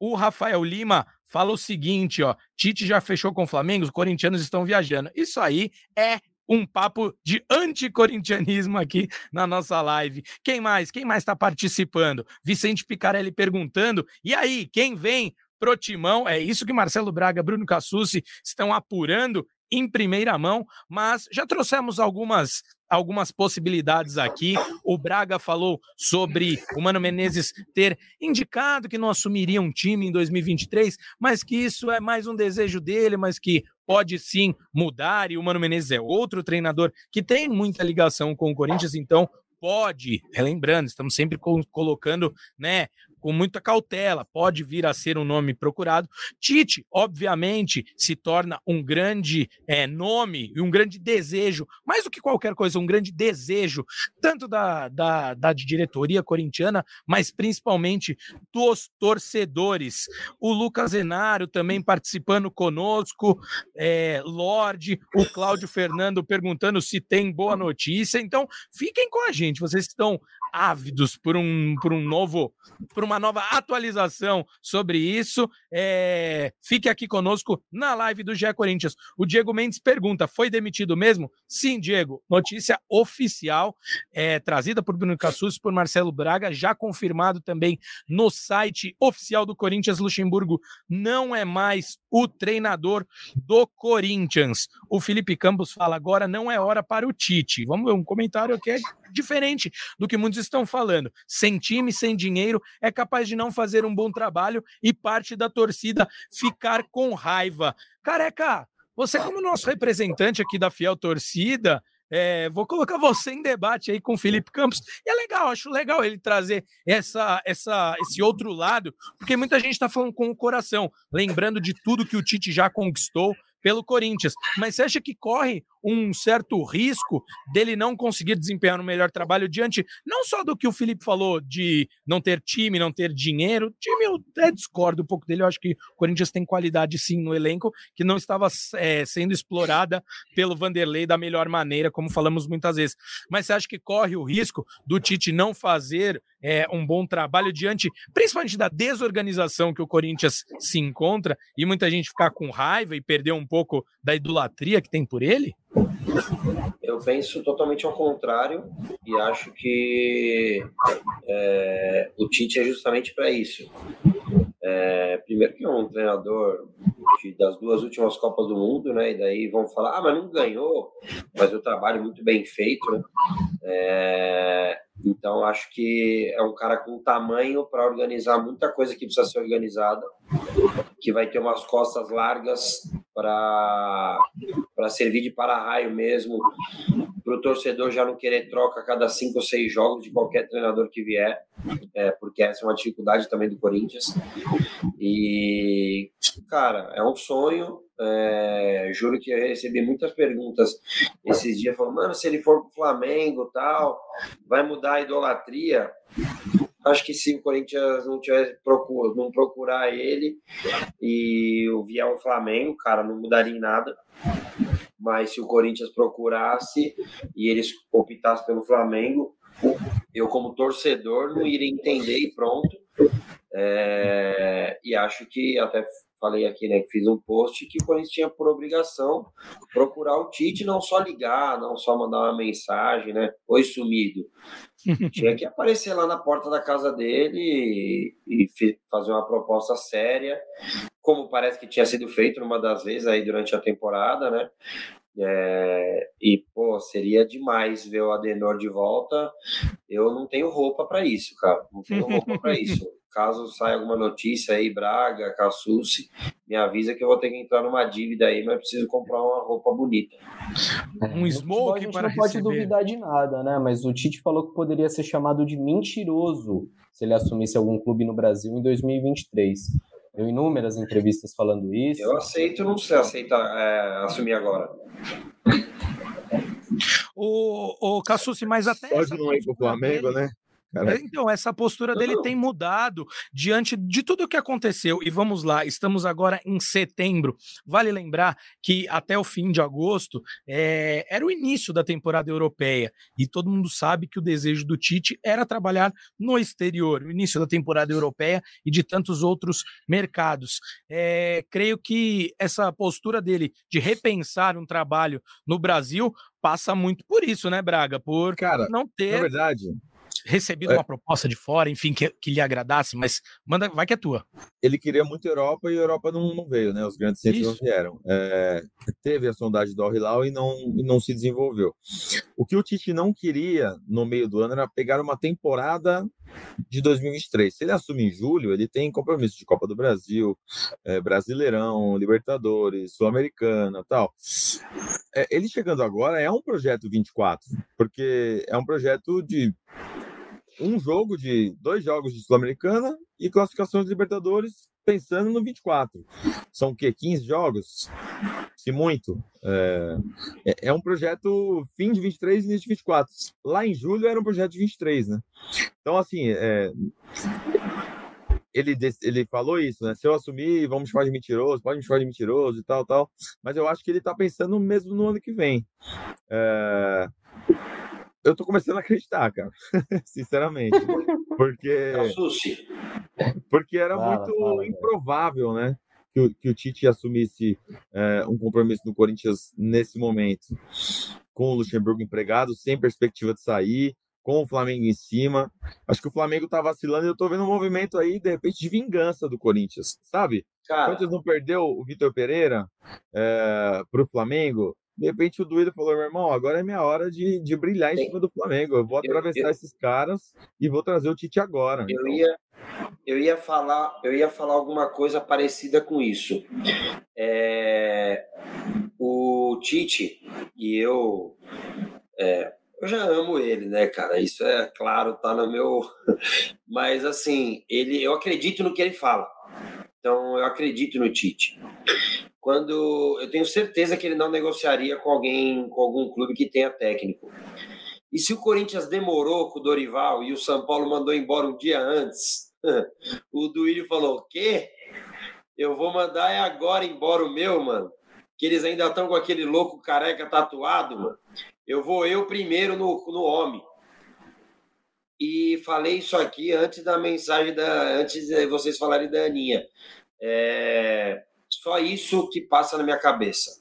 o Rafael Lima fala o seguinte, ó, Tite já fechou com o Flamengo, os corintianos estão viajando. Isso aí é um papo de anticorintianismo aqui na nossa live. Quem mais? Quem mais está participando? Vicente Picarelli perguntando: e aí, quem vem pro Timão? É isso que Marcelo Braga, Bruno Cassucci estão apurando em primeira mão, mas já trouxemos algumas algumas possibilidades aqui. O Braga falou sobre o Mano Menezes ter indicado que não assumiria um time em 2023, mas que isso é mais um desejo dele, mas que pode sim mudar, e o Mano Menezes é outro treinador que tem muita ligação com o Corinthians, então pode, relembrando, estamos sempre colocando, né, com muita cautela, pode vir a ser um nome procurado. Tite, obviamente, se torna um grande é, nome e um grande desejo, mais do que qualquer coisa, um grande desejo, tanto da, da, da diretoria corintiana, mas principalmente dos torcedores. O Lucas Zenário também participando conosco, é, Lorde, o Cláudio Fernando perguntando se tem boa notícia. Então, fiquem com a gente, vocês estão ávidos por um, por um novo, por uma nova atualização sobre isso. É, fique aqui conosco na live do GE Corinthians. O Diego Mendes pergunta: foi demitido mesmo? Sim, Diego. Notícia oficial é, trazida por Bruno Cassus por Marcelo Braga, já confirmado também no site oficial do Corinthians. Luxemburgo não é mais o treinador do Corinthians. O Felipe Campos fala agora não é hora para o Tite. Vamos ver um comentário que é diferente do que muitos estão falando. Sem time, sem dinheiro, é capaz de não fazer um bom trabalho e parte da torcida ficar com raiva. Careca, você, como nosso representante aqui da fiel torcida, é, vou colocar você em debate aí com o Felipe Campos. E é legal, acho legal ele trazer essa, essa, esse outro lado, porque muita gente está falando com o coração, lembrando de tudo que o Tite já conquistou, pelo Corinthians. Mas você acha que corre um certo risco dele não conseguir desempenhar um melhor trabalho diante não só do que o Felipe falou de não ter time, não ter dinheiro. Time eu até discordo um pouco dele. Eu acho que o Corinthians tem qualidade sim no elenco que não estava é, sendo explorada pelo Vanderlei da melhor maneira, como falamos muitas vezes. Mas você acha que corre o risco do Tite não fazer é, um bom trabalho diante, principalmente da desorganização que o Corinthians se encontra e muita gente ficar com raiva e perder um pouco da idolatria que tem por ele? Eu penso totalmente ao contrário e acho que é, o Tite é justamente para isso. É, primeiro que é um treinador das duas últimas Copas do Mundo, né? E daí vão falar, ah, mas não ganhou, mas o trabalho muito bem feito, né? É, então acho que é um cara com tamanho para organizar muita coisa que precisa ser organizada, que vai ter umas costas largas para servir de para-raio mesmo, para o torcedor já não querer troca a cada cinco ou seis jogos de qualquer treinador que vier, é, porque essa é uma dificuldade também do Corinthians. E, cara, é um sonho. É, juro que eu recebi muitas perguntas esses dias, falando, mano, se ele for pro Flamengo tal, vai mudar a idolatria. Acho que se o Corinthians não tiver procura, não procurar ele e o vier o Flamengo, cara, não mudaria em nada. Mas se o Corinthians procurasse e eles optassem pelo Flamengo, eu como torcedor não iria entender e pronto. É, e acho que até falei aqui, né, que fiz um post que o Corinthians tinha por obrigação procurar o Tite, não só ligar, não só mandar uma mensagem, né, oi sumido. tinha que aparecer lá na porta da casa dele e, e fazer uma proposta séria, como parece que tinha sido feito numa das vezes aí durante a temporada, né? É, e, pô, seria demais ver o Adenor de volta. Eu não tenho roupa para isso, cara. Não tenho roupa para isso. Caso saia alguma notícia aí, Braga, Cassucci, me avisa que eu vou ter que entrar numa dívida aí, mas preciso comprar uma roupa bonita. Um smoke para não receber. pode duvidar de nada, né? Mas o Tite falou que poderia ser chamado de mentiroso se ele assumisse algum clube no Brasil em 2023. Deu inúmeras entrevistas falando isso. Eu aceito, não sei aceitar é, assumir agora. O, o Cassucci, mas até. Pode não ir pro Flamengo, né? É, então, essa postura dele tem mudado diante de tudo o que aconteceu. E vamos lá, estamos agora em setembro. Vale lembrar que até o fim de agosto é, era o início da temporada europeia. E todo mundo sabe que o desejo do Tite era trabalhar no exterior, o início da temporada europeia e de tantos outros mercados. É, creio que essa postura dele de repensar um trabalho no Brasil passa muito por isso, né, Braga? Por Cara, não ter. Na verdade, recebido é. uma proposta de fora, enfim, que, que lhe agradasse, mas manda, vai que é tua. Ele queria muito Europa e a Europa não, não veio, né? Os grandes centros não vieram. É, teve a sondagem do Al-Hilal e não, e não se desenvolveu. O que o Tite não queria no meio do ano era pegar uma temporada de 2023. Se ele assumir em julho, ele tem compromisso de Copa do Brasil, é, Brasileirão, Libertadores, Sul-Americana, tal. É, ele chegando agora é um projeto 24, porque é um projeto de um jogo de dois jogos de Sul-Americana e classificações de Libertadores pensando no 24. São o quê? 15 jogos? Se muito. É, é, é um projeto fim de 23 e início de 24. Lá em julho era um projeto de 23, né? Então, assim, é, ele, ele falou isso, né? Se eu assumir, vamos me chamar de mentiroso, pode me chamar de mentiroso e tal, tal. Mas eu acho que ele tá pensando mesmo no ano que vem. É, eu tô começando a acreditar, cara. Sinceramente. Porque. Porque era fala, muito fala, improvável, né? Que o, que o Tite assumisse é, um compromisso no Corinthians nesse momento. Com o Luxemburgo empregado, sem perspectiva de sair, com o Flamengo em cima. Acho que o Flamengo tá vacilando e eu tô vendo um movimento aí, de repente, de vingança do Corinthians, sabe? Cara... O Corinthians não perdeu o Vitor Pereira é, pro Flamengo, de repente o Duílio falou, meu irmão, agora é minha hora de, de brilhar em cima do Flamengo. Eu vou atravessar eu, eu, esses caras e vou trazer o Tite agora. Eu então. ia, eu ia falar, eu ia falar alguma coisa parecida com isso. É, o Tite e eu, é, eu já amo ele, né, cara? Isso é claro, tá no meu. Mas assim, ele, eu acredito no que ele fala. Então eu acredito no Tite quando eu tenho certeza que ele não negociaria com alguém, com algum clube que tenha técnico. E se o Corinthians demorou com o Dorival e o São Paulo mandou embora um dia antes, o Duílio falou: o quê? Eu vou mandar é agora embora o meu, mano. Que eles ainda estão com aquele louco careca tatuado, mano. Eu vou eu primeiro no, no homem. E falei isso aqui antes da mensagem da. Antes de vocês falarem da Aninha. É, só isso que passa na minha cabeça.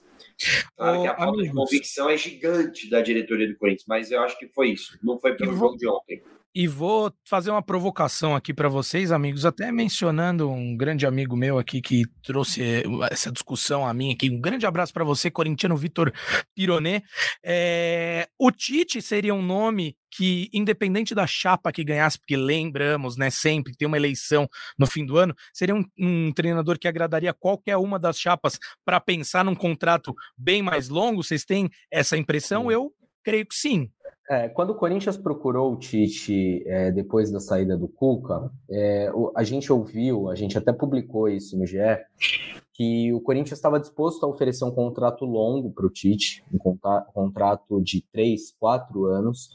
Claro que a falta de convicção é gigante da diretoria do Corinthians, mas eu acho que foi isso. Não foi pelo vou... jogo de ontem. E vou fazer uma provocação aqui para vocês, amigos, até mencionando um grande amigo meu aqui que trouxe eh, essa discussão a mim aqui. Um grande abraço para você, corintiano Vitor Pironet. É, o Tite seria um nome que, independente da chapa que ganhasse, porque lembramos, né, sempre tem uma eleição no fim do ano, seria um, um treinador que agradaria qualquer uma das chapas para pensar num contrato bem mais longo? Vocês têm essa impressão? Eu creio que sim. É, quando o Corinthians procurou o Tite é, depois da saída do Cuca, é, a gente ouviu, a gente até publicou isso no GE, que o Corinthians estava disposto a oferecer um contrato longo para o Tite, um contrato de três, quatro anos,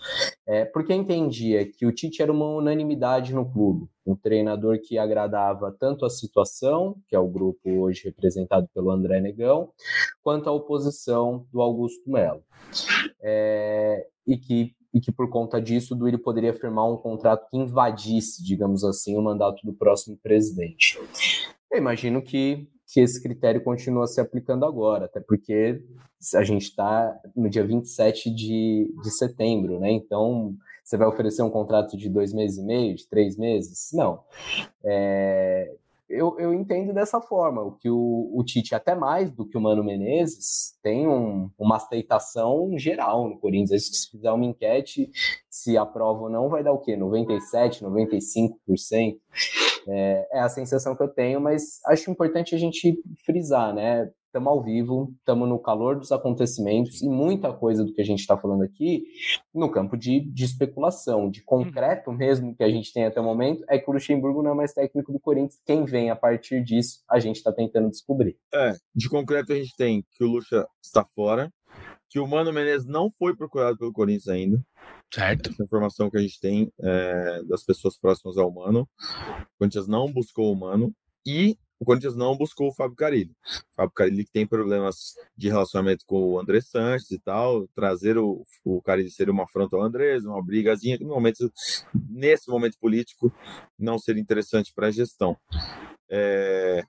é, porque entendia que o Tite era uma unanimidade no clube, um treinador que agradava tanto a situação, que é o grupo hoje representado pelo André Negão, quanto a oposição do Augusto Melo. É, e que e que por conta disso o Duílio poderia firmar um contrato que invadisse, digamos assim, o mandato do próximo presidente. Eu imagino que, que esse critério continua se aplicando agora, até porque a gente está no dia 27 de, de setembro, né? Então, você vai oferecer um contrato de dois meses e meio, de três meses? Não. É, eu, eu entendo dessa forma, o que o, o Tite, até mais do que o Mano Menezes, tem um, uma aceitação geral no Corinthians. Se fizer uma enquete, se aprova ou não, vai dar o quê? 97%, 95%? É, é a sensação que eu tenho, mas acho importante a gente frisar, né? Estamos ao vivo, estamos no calor dos acontecimentos e muita coisa do que a gente está falando aqui no campo de, de especulação, de concreto uhum. mesmo que a gente tem até o momento, é que o Luxemburgo não é mais técnico do Corinthians. Quem vem a partir disso, a gente está tentando descobrir. É, de concreto a gente tem que o Luxa está fora, que o Mano Menezes não foi procurado pelo Corinthians ainda. Certo. Essa informação que a gente tem é, das pessoas próximas ao Mano. O Corinthians não buscou o Mano. E o Corinthians não buscou o Fábio Carilli. O Fábio Carilli tem problemas de relacionamento com o André Sanches e tal, trazer o, o Carilli seria uma afronta ao Andrés, uma brigazinha que no momento, nesse momento político não seria interessante para a gestão. É,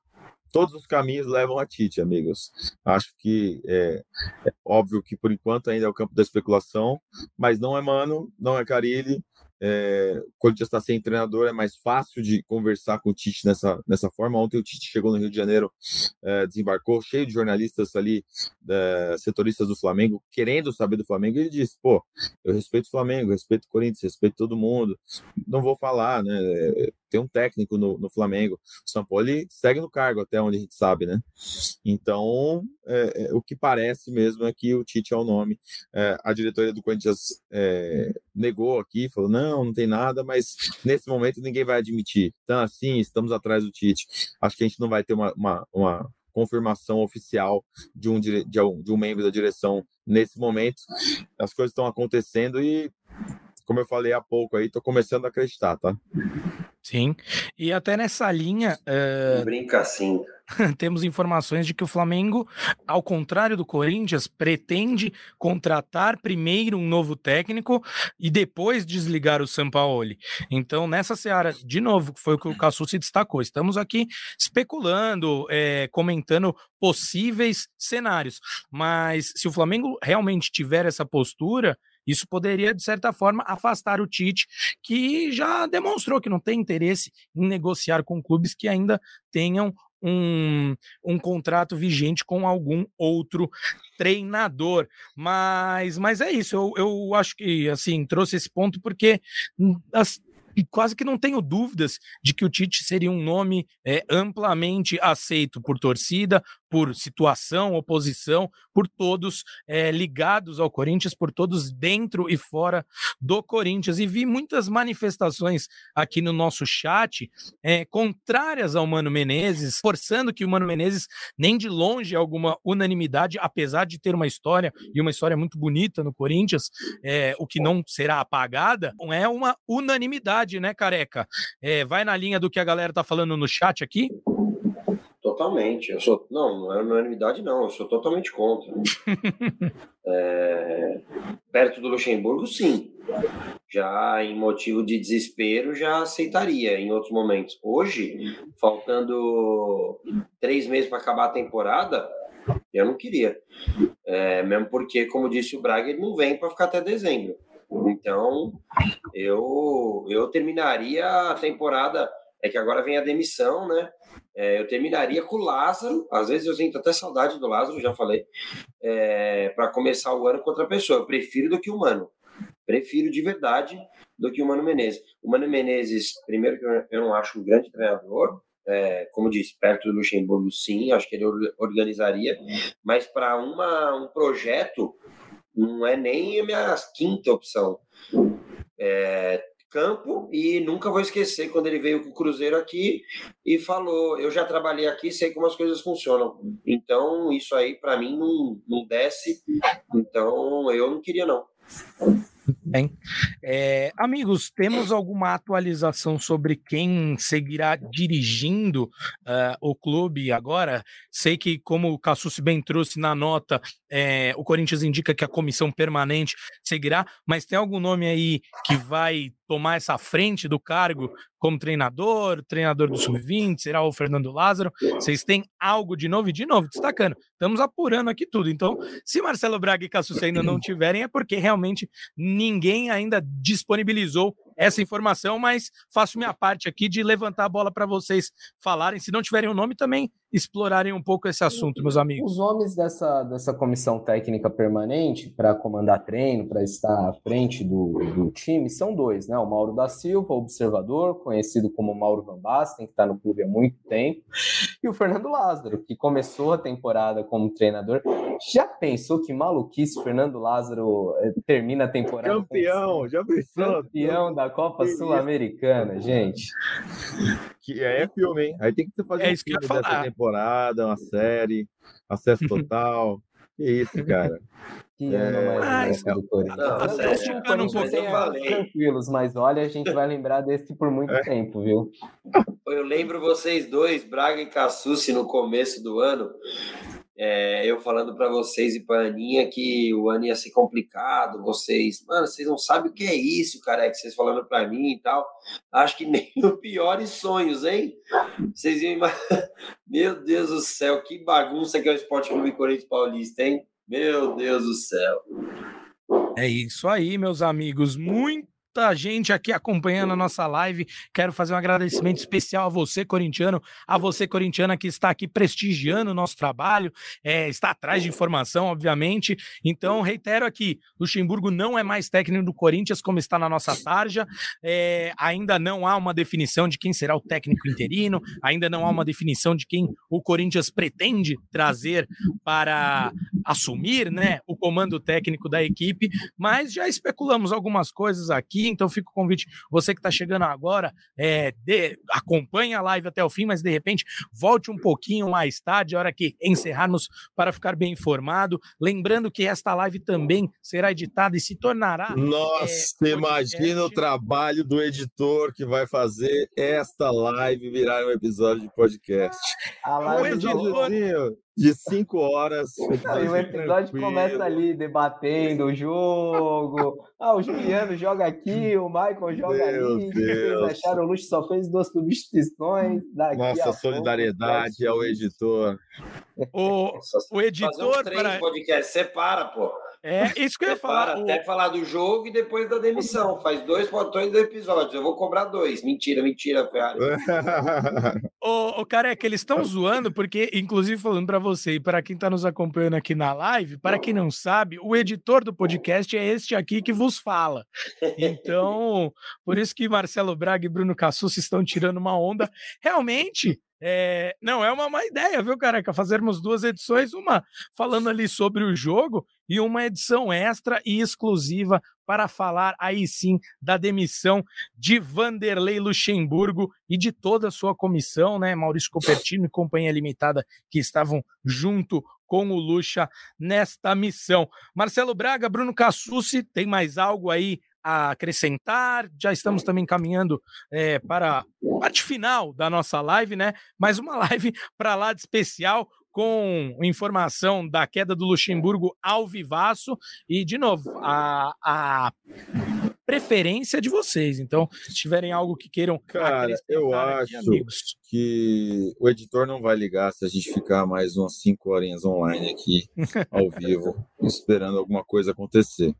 todos os caminhos levam a Tite, amigos. Acho que é, é, óbvio que por enquanto ainda é o campo da especulação, mas não é Mano, não é Carilli, é, já está sem treinador, é mais fácil de conversar com o Tite nessa, nessa forma. Ontem o Tite chegou no Rio de Janeiro, é, desembarcou, cheio de jornalistas ali, é, setoristas do Flamengo, querendo saber do Flamengo. Ele disse: pô, eu respeito o Flamengo, respeito o Corinthians, respeito todo mundo. Não vou falar, né? Tem um técnico no, no Flamengo. O Paulo segue no cargo, até onde a gente sabe, né? Então, é, é, o que parece mesmo é que o Tite é o nome. É, a diretoria do Corinthians negou aqui, falou: não não, não tem nada, mas nesse momento ninguém vai admitir. Então, assim, estamos atrás do Tite. Acho que a gente não vai ter uma, uma, uma confirmação oficial de um, de, um, de um membro da direção nesse momento. As coisas estão acontecendo e, como eu falei há pouco aí, estou começando a acreditar, tá? Sim, e até nessa linha. Uh... Brinca assim. temos informações de que o Flamengo, ao contrário do Corinthians, pretende contratar primeiro um novo técnico e depois desligar o Sampaoli. Então, nessa seara, de novo, foi o que o Cassu se destacou. Estamos aqui especulando, é, comentando possíveis cenários. Mas se o Flamengo realmente tiver essa postura, isso poderia, de certa forma, afastar o Tite, que já demonstrou que não tem interesse em negociar com clubes que ainda tenham um, um contrato vigente com algum outro treinador. Mas, mas é isso, eu, eu acho que assim trouxe esse ponto porque as, quase que não tenho dúvidas de que o Tite seria um nome é, amplamente aceito por torcida, por situação, oposição, por todos é, ligados ao Corinthians, por todos dentro e fora do Corinthians. E vi muitas manifestações aqui no nosso chat é, contrárias ao Mano Menezes, forçando que o Mano Menezes nem de longe alguma unanimidade, apesar de ter uma história e uma história muito bonita no Corinthians, é, o que não será apagada, não é uma unanimidade, né, careca? É, vai na linha do que a galera tá falando no chat aqui. Totalmente. Eu sou. Não, não é unanimidade, não. Eu sou totalmente contra. é... Perto do Luxemburgo, sim. Já em motivo de desespero, já aceitaria em outros momentos. Hoje, faltando três meses para acabar a temporada, eu não queria. É, mesmo porque, como disse o Braga, ele não vem para ficar até dezembro. Então, eu, eu terminaria a temporada. É que agora vem a demissão, né? É, eu terminaria com o Lázaro, às vezes eu sinto até saudade do Lázaro, já falei, é, para começar o ano com outra pessoa. Eu prefiro do que o Mano. Prefiro de verdade do que o Mano Menezes. O Mano Menezes, primeiro que eu não acho um grande treinador, é, como disse, perto do Luxemburgo, sim, acho que ele organizaria, mas para um projeto, não é nem a minha quinta opção. É, campo e nunca vou esquecer quando ele veio com o Cruzeiro aqui e falou: Eu já trabalhei aqui, sei como as coisas funcionam. Então, isso aí para mim não, não desce. Então, eu não queria, não. Bem, é, amigos, temos alguma atualização sobre quem seguirá dirigindo uh, o clube agora? Sei que, como o Cassus bem trouxe na nota, é, o Corinthians indica que a comissão permanente seguirá, mas tem algum nome aí que vai tomar essa frente do cargo como treinador, treinador do Sub-20, será o Fernando Lázaro? Vocês têm algo de novo? E de novo, destacando, estamos apurando aqui tudo. Então, se Marcelo Braga e Cassus ainda não tiverem, é porque realmente ninguém ainda disponibilizou essa informação, mas faço minha parte aqui de levantar a bola para vocês falarem. Se não tiverem o um nome, também explorarem um pouco esse assunto, meus amigos. Os nomes dessa, dessa comissão técnica permanente para comandar treino, para estar à frente do, do time, são dois, né? O Mauro da Silva, observador, conhecido como Mauro Van Basten, que está no clube há muito tempo, e o Fernando Lázaro, que começou a temporada como treinador. Já pensou que maluquice Fernando Lázaro eh, termina a temporada? Campeão, já pensou? Campeão da Copa Sul-Americana, gente. Que é filme, hein? Aí tem que fazer é um filme dessa temporada, uma série, acesso total. que isso, cara. Que é... ano mais não, não, não, tranquilos, mas olha, a gente vai lembrar desse por muito é. tempo, viu? Eu lembro vocês dois, Braga e Cassucci, no começo do ano, é, eu falando para vocês e para Aninha que o ano ia ser complicado, vocês, mano, vocês não sabem o que é isso, cara, é que vocês falando para mim e tal. Acho que nem os piores sonhos, hein? Vocês iam Meu Deus do céu, que bagunça que é o Esporte Clube Corinthians Paulista, hein? Meu Deus do céu. É isso aí, meus amigos. Muito muita gente aqui acompanhando a nossa live. Quero fazer um agradecimento especial a você, corintiano, a você, corintiana, que está aqui prestigiando o nosso trabalho, é, está atrás de informação, obviamente. Então, reitero aqui: Luxemburgo não é mais técnico do Corinthians, como está na nossa tarja. É, ainda não há uma definição de quem será o técnico interino, ainda não há uma definição de quem o Corinthians pretende trazer para assumir né, o comando técnico da equipe, mas já especulamos algumas coisas aqui então fica o convite, você que está chegando agora, é, de, acompanhe a live até o fim, mas de repente volte um pouquinho mais tarde, a hora que encerrarmos para ficar bem informado. Lembrando que esta live também será editada e se tornará. Nossa, é, imagina o trabalho do editor que vai fazer esta live virar um episódio de podcast. A live do de cinco horas. Não, o episódio começa ali debatendo o jogo. Ah, o Juliano joga aqui, o Michael joga Meu ali. Deus. Vocês acharam o Luxo só fez duas substituições. Daqui Nossa solidariedade pouco, ao editor. O, o editor. Fazer três para... podcast, separa, pô. É isso que eu ia falar. Até o... falar do jogo e depois da demissão. Faz dois portões do episódio. Eu vou cobrar dois. Mentira, mentira, Ferrari. ô, ô, careca, eles estão zoando, porque, inclusive, falando para você e para quem está nos acompanhando aqui na live, para quem não sabe, o editor do podcast é este aqui que vos fala. Então, por isso que Marcelo Braga e Bruno Cassus estão tirando uma onda. Realmente, é, não é uma má ideia, viu, careca? Fazermos duas edições, uma falando ali sobre o jogo e uma edição extra e exclusiva para falar aí sim da demissão de Vanderlei Luxemburgo e de toda a sua comissão, né? Maurício Copertino e Companhia Limitada, que estavam junto com o Luxa nesta missão. Marcelo Braga, Bruno Cassucci, tem mais algo aí a acrescentar. Já estamos também caminhando é, para a parte final da nossa live, né? Mais uma live para lá de especial com informação da queda do Luxemburgo ao vivaço e de novo a, a preferência de vocês. Então, se tiverem algo que queiram Cara, eu acho que o editor não vai ligar se a gente ficar mais umas cinco horinhas online aqui ao vivo, esperando alguma coisa acontecer.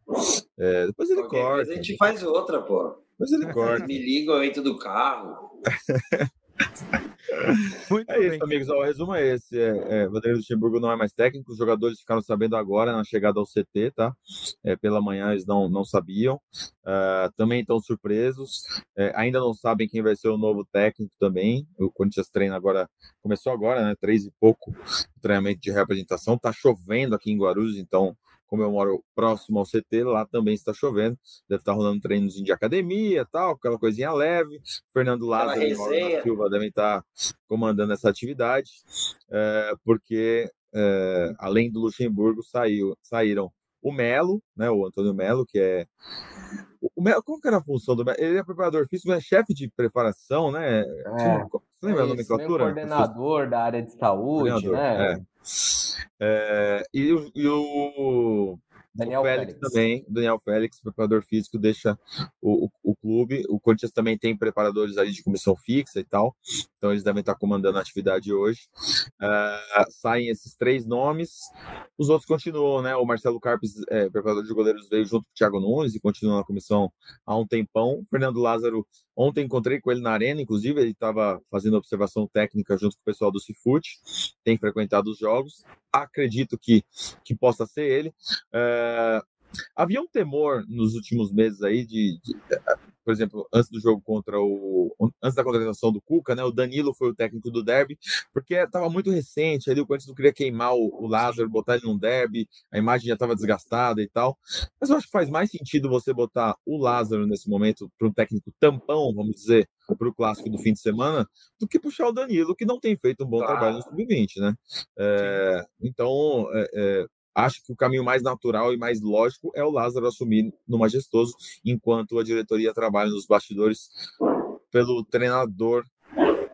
É, depois ele Qualquer corta. a gente faz outra, pô. Depois ele corta. Me ligam, eu entro do carro. Muito é bem. isso, amigos. o resumo é esse. É, é, Vanderlei Luxemburgo não é mais técnico. Os jogadores ficaram sabendo agora na chegada ao CT, tá? É, pela manhã eles não, não sabiam. Uh, também estão surpresos. É, ainda não sabem quem vai ser o novo técnico também. O Corinthians treina agora, começou agora, né? Três e pouco treinamento de representação. Tá chovendo aqui em Guarulhos, então como eu moro próximo ao CT, lá também está chovendo. Deve estar rolando treinos de academia, tal, aquela coisinha leve. Fernando Lázaro e Mauro Silva devem estar comandando essa atividade, é, porque é, além do Luxemburgo saiu, saíram o Melo, né, o Antônio Melo, que é o Melo, qual que era a função do Melo? Ele é preparador físico, é chefe de preparação, né? É, Você lembra é a nomenclatura? Coordenador da área de saúde, né? É. É, e, e o Daniel o Félix, Félix, também, Daniel Félix, preparador físico, deixa o, o, o, clube. O Corinthians também tem preparadores ali de comissão fixa e tal, então eles devem estar comandando a atividade hoje. Uh, saem esses três nomes, os outros continuam, né? O Marcelo Carpes, é, preparador de goleiros, veio junto com o Thiago Nunes e continua na comissão há um tempão. O Fernando Lázaro, ontem encontrei com ele na arena, inclusive, ele estava fazendo observação técnica junto com o pessoal do Cifute, tem frequentado os jogos. Acredito que, que possa ser ele. É, havia um temor nos últimos meses aí de, de, por exemplo, antes do jogo contra o. Antes da contratação do Cuca, né? O Danilo foi o técnico do derby, porque estava muito recente ali, o Corinthians não queria queimar o, Lázaro, botar ele num derby, a imagem já estava desgastada e tal. Mas eu acho que faz mais sentido você botar o Lázaro nesse momento para um técnico tampão, vamos dizer, para o clássico do fim de semana, do que puxar o Danilo, que não tem feito um bom claro. trabalho no sub-20, né? É, então, é, acho que o caminho mais natural e mais lógico é o Lázaro assumir no Majestoso, enquanto a diretoria trabalha nos bastidores pelo treinador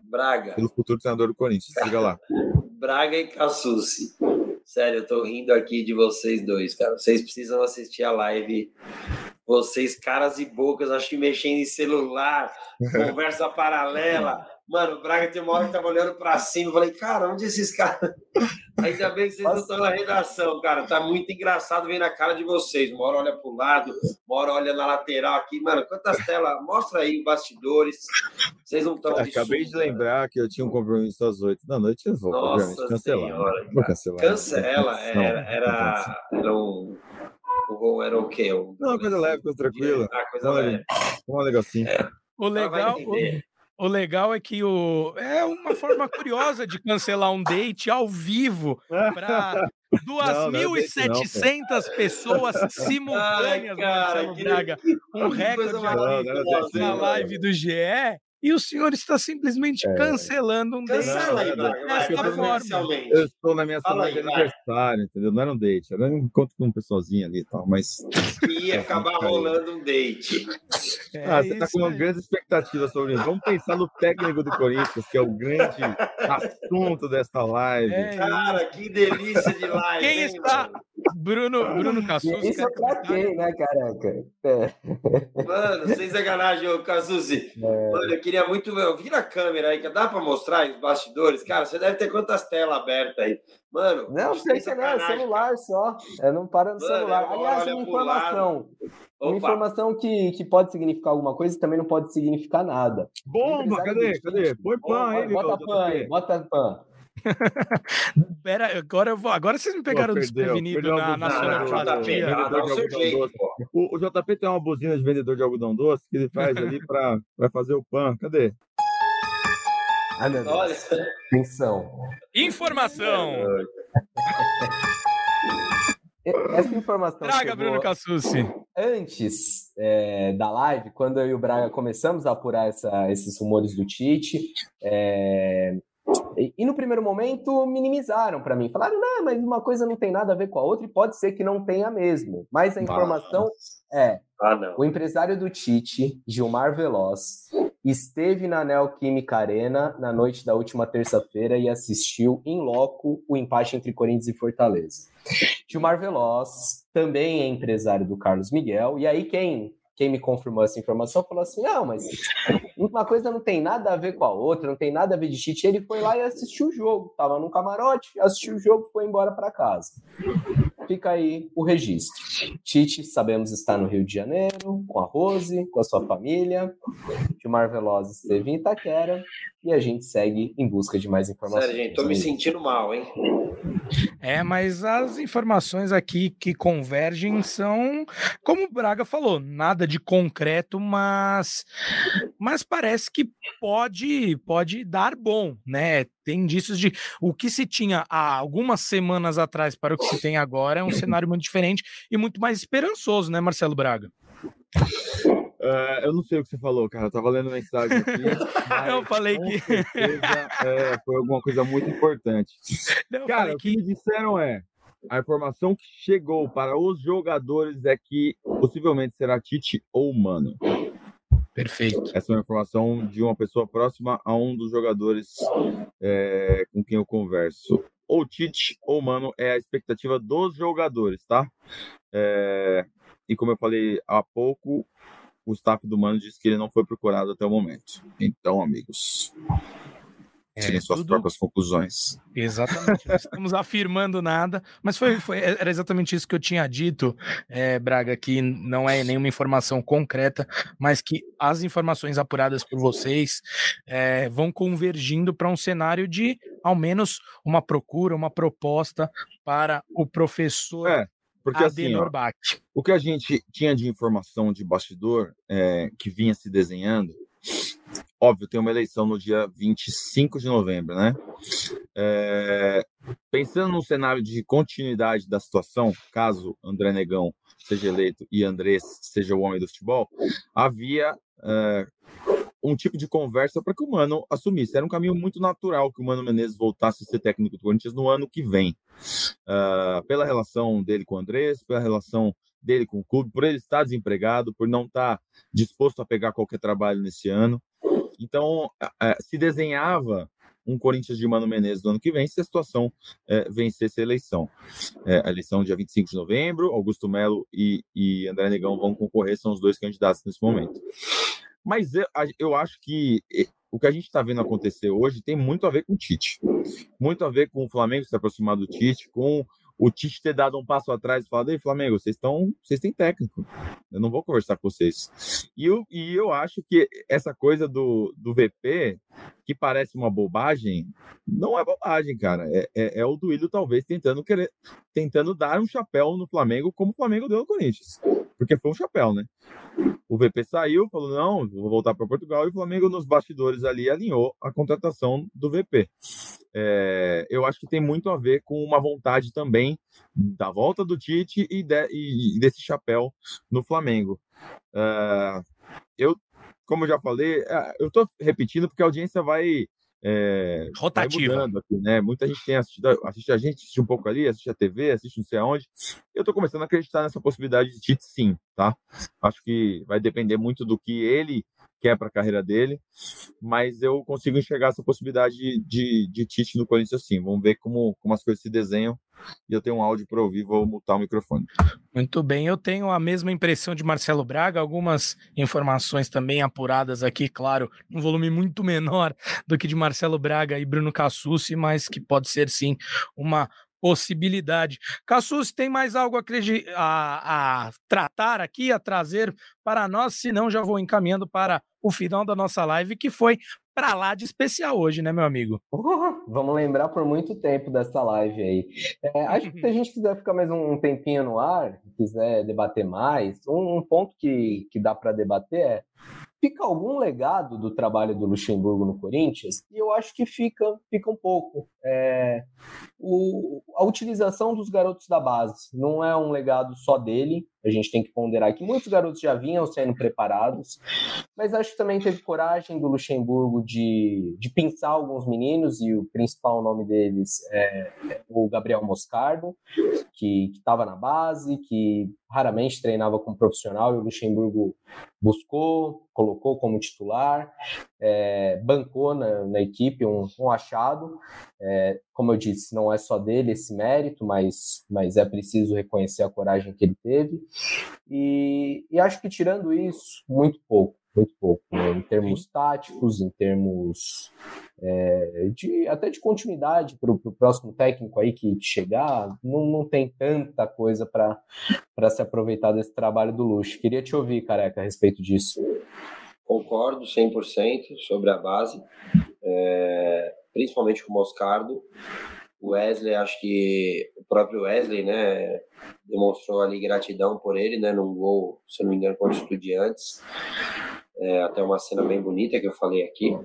Braga. Pelo futuro treinador do Corinthians. Siga lá. Braga e Cassucci. Sério, eu tô rindo aqui de vocês dois, cara. Vocês precisam assistir a live. Vocês, caras e bocas, acho que mexendo em celular, conversa paralela. Mano, o Braga tem uma hora que tava olhando pra cima. Eu falei, cara, onde esses caras. Ainda bem que vocês não estão na redação, cara. Tá muito engraçado ver na cara de vocês. Uma hora olha pro lado, uma hora olha na lateral aqui. Mano, quantas telas? Mostra aí bastidores. Vocês não estão. Acabei de lembrar que eu tinha um compromisso às oito da noite. Eu vou, Nossa cancelar. Senhora, vou cancelar. Cancela. Era, era, era um. Ou era o quê? Um... Não, coisa leve, coisa tranquila. Ah, coisa leve. Um negocinho. É. O legal, o legal é que o... é uma forma curiosa de cancelar um date ao vivo para 2.700 é pessoas simultâneas, Ai, cara, Marcelo Braga. Um recorde na live do GE e o senhor está simplesmente é. cancelando um date. Cancela aí, Dessa forma. Eu estou na minha semana de aniversário, entendeu? Não era um date, era um encontro com um pessoalzinho ali e tal, mas. Ia acabar rolando um date. É ah, você está com uma grande expectativa sobre isso. Vamos pensar no técnico do Corinthians, que é o grande assunto desta live. É Cara, que delícia de live. Quem hein, está, Bruno, Bruno Cassus. Isso é pra quem, né, careca? É. Mano, sem sacanagem, ô Cassuzi. É. Mano, eu queria muito ver. Vira a câmera aí, que dá pra mostrar os bastidores? Cara, você deve ter quantas telas abertas aí. Mano, não, sei que não, é celular só. É, não para no Mano, celular. Aliás, uma informação. Uma informação que, que pode significar alguma coisa e também não pode significar nada. Bomba, cadê? Cadê? Põe pan aí, Bota pan aí, bota pan. Pera, agora, eu vou, agora vocês me pegaram Pô, desprevenido na, na sonoplastia. O, o JP tem uma buzina de vendedor de algodão doce que ele faz ali para fazer o pan. Cadê? Ai, meu Deus. Olha. Atenção. Informação. Essa informação. Traga, Bruno Cassucci. Antes é, da live, quando eu e o Braga começamos a apurar essa, esses rumores do Tite, é, e, no primeiro momento minimizaram para mim, falaram, não, mas uma coisa não tem nada a ver com a outra e pode ser que não tenha mesmo. Mas a informação é: ah, o empresário do Tite, Gilmar Veloz, esteve na Neoquímica Arena na noite da última terça-feira e assistiu em loco o empate entre Corinthians e Fortaleza. Gilmar Veloz também é empresário do Carlos Miguel, e aí quem quem me confirmou essa informação falou assim: não, mas uma coisa não tem nada a ver com a outra, não tem nada a ver de Tite. Ele foi lá e assistiu o jogo, tava no camarote, assistiu o jogo, foi embora para casa. Fica aí o registro. Tite, sabemos, está no Rio de Janeiro, com a Rose, com a sua família. Gilmar Veloz esteve em Itaquera e a gente segue em busca de mais informações. Sério, gente, tô me sentindo mal, hein? É, mas as informações aqui que convergem são, como o Braga falou, nada de concreto, mas, mas parece que pode, pode dar bom, né? Tem indícios de o que se tinha há algumas semanas atrás para o que se tem agora é um cenário muito diferente e muito mais esperançoso, né, Marcelo Braga? Uh, eu não sei o que você falou, cara. Eu tava lendo mensagem aqui. eu falei que. Certeza, é, foi alguma coisa muito importante. Não, cara, o que... que me disseram é: a informação que chegou para os jogadores é que possivelmente será Tite ou Mano. Perfeito. Essa é uma informação de uma pessoa próxima a um dos jogadores é, com quem eu converso. Ou Tite ou Mano é a expectativa dos jogadores, tá? É, e como eu falei há pouco, o staff do Mano disse que ele não foi procurado até o momento. Então, amigos, é, tirem suas tudo... próprias conclusões. Exatamente, não estamos afirmando nada, mas foi, foi, era exatamente isso que eu tinha dito, é, Braga, que não é nenhuma informação concreta, mas que as informações apuradas por vocês é, vão convergindo para um cenário de ao menos uma procura, uma proposta para o professor é. Porque assim, ó, o que a gente tinha de informação de bastidor é, que vinha se desenhando, óbvio, tem uma eleição no dia 25 de novembro, né? É, pensando no cenário de continuidade da situação, caso André Negão seja eleito e Andrés seja o homem do futebol, havia é, um tipo de conversa para que o Mano assumisse. Era um caminho muito natural que o Mano Menezes voltasse a ser técnico do Corinthians no ano que vem. Uh, pela relação dele com o Andrés, pela relação dele com o clube, por ele estar desempregado, por não estar disposto a pegar qualquer trabalho nesse ano. Então, uh, se desenhava um Corinthians de Mano Menezes no ano que vem, se a situação uh, vencesse a eleição. É, a eleição dia 25 de novembro, Augusto Melo e, e André Negão vão concorrer, são os dois candidatos nesse momento. Mas eu, eu acho que eh, o que a gente está vendo acontecer hoje tem muito a ver com o Tite. Muito a ver com o Flamengo se aproximar do Tite, com o Tite ter dado um passo atrás e falado, ei, Flamengo, vocês estão. Vocês têm técnico. Eu não vou conversar com vocês. E eu, e eu acho que essa coisa do, do VP, que parece uma bobagem, não é bobagem, cara. É, é, é o Duílio, talvez, tentando querer, tentando dar um chapéu no Flamengo, como o Flamengo deu no Corinthians. Porque foi um chapéu, né? O VP saiu, falou: não, vou voltar para Portugal, e o Flamengo, nos bastidores ali, alinhou a contratação do VP. É, eu acho que tem muito a ver com uma vontade também da volta do Tite e, de, e desse chapéu no Flamengo. É, eu, como eu já falei, é, eu estou repetindo porque a audiência vai é, Rotativa. Aqui, né? Muita gente tem assistido, assiste a gente, assiste um pouco ali, assiste a TV, assiste não sei aonde. Eu estou começando a acreditar nessa possibilidade de Tite sim, tá? Acho que vai depender muito do que ele quer para a carreira dele, mas eu consigo enxergar essa possibilidade de, de, de Tite no Corinthians sim. Vamos ver como, como as coisas se desenham. E eu tenho um áudio para ouvir, vou mutar o microfone. Muito bem, eu tenho a mesma impressão de Marcelo Braga, algumas informações também apuradas aqui, claro, um volume muito menor do que de Marcelo Braga e Bruno Cassucci, mas que pode ser sim uma possibilidade. Cassus, tem mais algo a, a, a, tratar aqui, a trazer para nós? Senão, já vou encaminhando para o final da nossa live, que foi para lá de especial hoje, né, meu amigo? Vamos lembrar por muito tempo dessa live aí. É, acho que se a gente quiser ficar mais um tempinho no ar, quiser debater mais, um, um ponto que, que dá para debater é Fica algum legado do trabalho do Luxemburgo no Corinthians? E eu acho que fica, fica um pouco. É, o, a utilização dos garotos da base não é um legado só dele, a gente tem que ponderar que muitos garotos já vinham sendo preparados, mas acho que também teve coragem do Luxemburgo de, de pensar alguns meninos, e o principal nome deles é, é o Gabriel Moscardo, que estava na base, que raramente treinava como profissional, e o Luxemburgo buscou, colocou como titular, é, bancou na, na equipe um, um achado. É, como eu disse, não é só dele esse mérito, mas, mas é preciso reconhecer a coragem que ele teve. E, e acho que tirando isso, muito pouco, muito pouco, né? em termos táticos, em termos é, de, até de continuidade para o próximo técnico aí que chegar, não, não tem tanta coisa para se aproveitar desse trabalho do Luxo. Queria te ouvir, careca, a respeito disso. Concordo 100% sobre a base, é, principalmente com o Moscardo. O Wesley, acho que o próprio Wesley, né, demonstrou ali gratidão por ele, né, num gol, se não me engano, contra o Estudiantes. É, até uma cena bem bonita que eu falei aqui.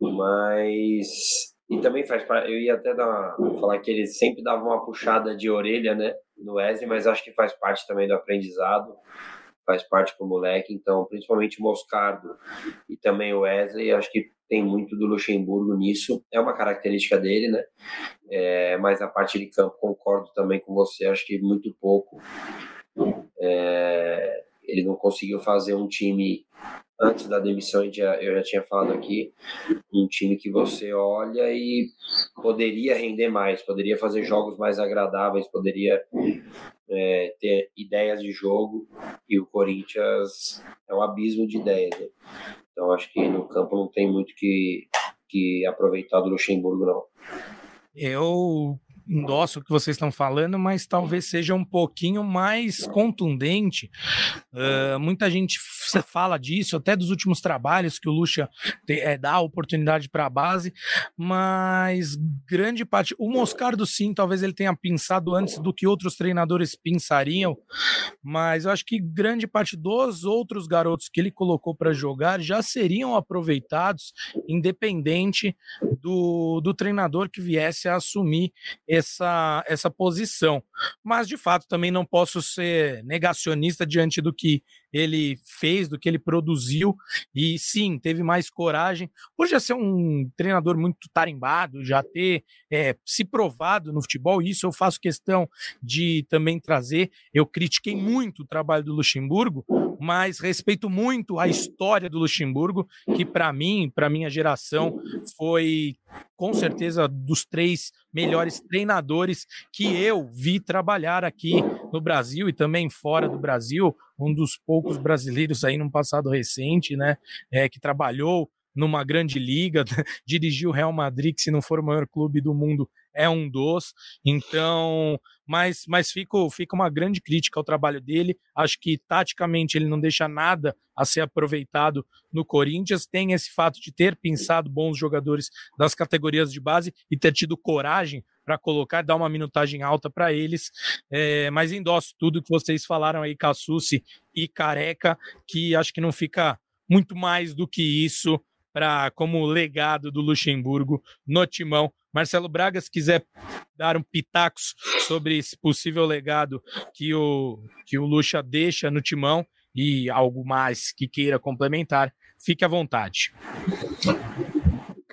Mas. E também faz parte. Eu ia até dar falar que ele sempre dava uma puxada de orelha, né, no Wesley, mas acho que faz parte também do aprendizado faz parte com o moleque, então principalmente o Moscardo e também o Wesley, acho que tem muito do Luxemburgo nisso, é uma característica dele, né? É, mas a parte de campo concordo também com você, acho que muito pouco. É, ele não conseguiu fazer um time antes da demissão, eu já tinha falado aqui, um time que você olha e poderia render mais, poderia fazer jogos mais agradáveis, poderia é, ter ideias de jogo, e o Corinthians é um abismo de ideias. Né? Então acho que no campo não tem muito que, que aproveitar do Luxemburgo, não. Eu endosso o que vocês estão falando, mas talvez seja um pouquinho mais contundente. Uh, muita gente fala disso, até dos últimos trabalhos que o Lucha te, é, dá oportunidade para a base, mas grande parte. O Moscardo, sim, talvez ele tenha pensado antes do que outros treinadores pensariam, mas eu acho que grande parte dos outros garotos que ele colocou para jogar já seriam aproveitados, independente do, do treinador que viesse a assumir essa, essa posição. Mas, de fato, também não posso ser negacionista diante do que ele fez, do que ele produziu. E sim, teve mais coragem. Por já ser um treinador muito tarimbado, já ter é, se provado no futebol, isso eu faço questão de também trazer. Eu critiquei muito o trabalho do Luxemburgo, mas respeito muito a história do Luxemburgo, que para mim, para minha geração, foi com certeza dos três melhores treinadores que eu vi trabalhar aqui no Brasil e também fora do Brasil, um dos poucos brasileiros aí no passado recente, né, é, que trabalhou numa grande liga, dirigiu o Real Madrid, que se não for o maior clube do mundo, é um dos. Então, mas, mas fica, fica uma grande crítica ao trabalho dele. Acho que taticamente ele não deixa nada a ser aproveitado no Corinthians. Tem esse fato de ter pensado bons jogadores das categorias de base e ter tido coragem para colocar, dar uma minutagem alta para eles. É, mas endosso tudo que vocês falaram aí, Cassucci e Careca, que acho que não fica muito mais do que isso para como legado do Luxemburgo no timão. Marcelo Braga, se quiser dar um pitacos sobre esse possível legado que o, que o Luxa deixa no timão e algo mais que queira complementar, fique à vontade.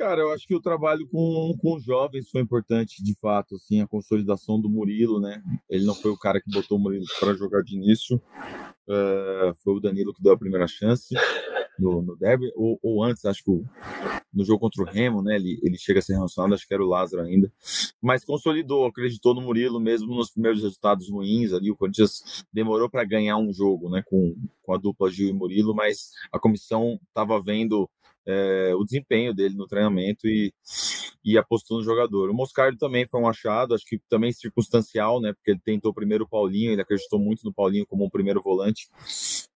Cara, eu acho que o trabalho com, com jovens foi importante, de fato, assim, a consolidação do Murilo, né? Ele não foi o cara que botou o Murilo para jogar de início, uh, foi o Danilo que deu a primeira chance. no, no derby, ou, ou antes, acho que no jogo contra o Remo, né? Ele, ele chega a ser relacionado, acho que era o Lázaro ainda. Mas consolidou, acreditou no Murilo mesmo nos primeiros resultados ruins ali. O Corinthians demorou para ganhar um jogo, né? Com, com a dupla Gil e Murilo, mas a comissão estava vendo é, o desempenho dele no treinamento e, e apostou no jogador. O Moscardo também foi um achado, acho que também circunstancial, né? Porque ele tentou primeiro o Paulinho, ele acreditou muito no Paulinho como um primeiro volante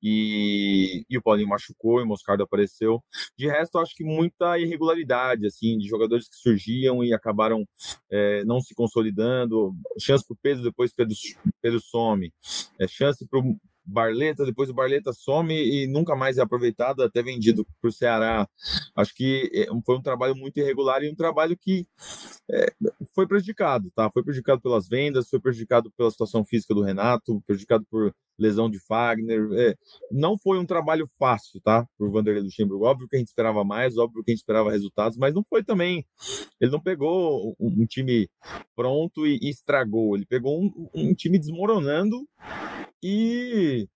e, e o Paulinho machucou e o Moscardo apareceu. De resto, acho que muita irregularidade, assim, de jogadores que surgiam e acabaram é, não se consolidando. Chance para o Pedro, depois Pedro, Pedro some. É, chance Barleta, depois o Barleta some e nunca mais é aproveitado, até vendido para o Ceará. Acho que é, foi um trabalho muito irregular e um trabalho que é, foi prejudicado, tá? Foi prejudicado pelas vendas, foi prejudicado pela situação física do Renato, prejudicado por lesão de Fagner. É, não foi um trabalho fácil, tá? Por Vanderlei Luxemburgo. Óbvio que a gente esperava mais, óbvio que a gente esperava resultados, mas não foi também. Ele não pegou um, um time pronto e, e, estragou. Ele pegou um, um time desmoronando e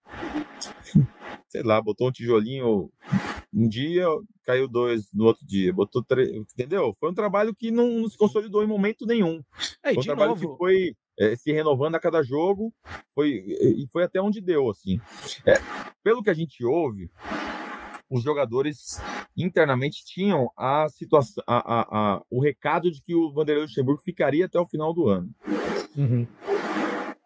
sei lá, botou um tijolinho um dia, caiu dois no outro dia, botou três, entendeu? Foi um trabalho que não, se consolidou em momento nenhum. É, foi um trabalho novo... que foi é, se renovando a cada jogo, foi e foi até onde deu, assim. É, pelo que a gente ouve, os jogadores internamente tinham a situação, a, a, a, o recado de que o Vanderlei Luxemburgo ficaria até o final do ano. Uhum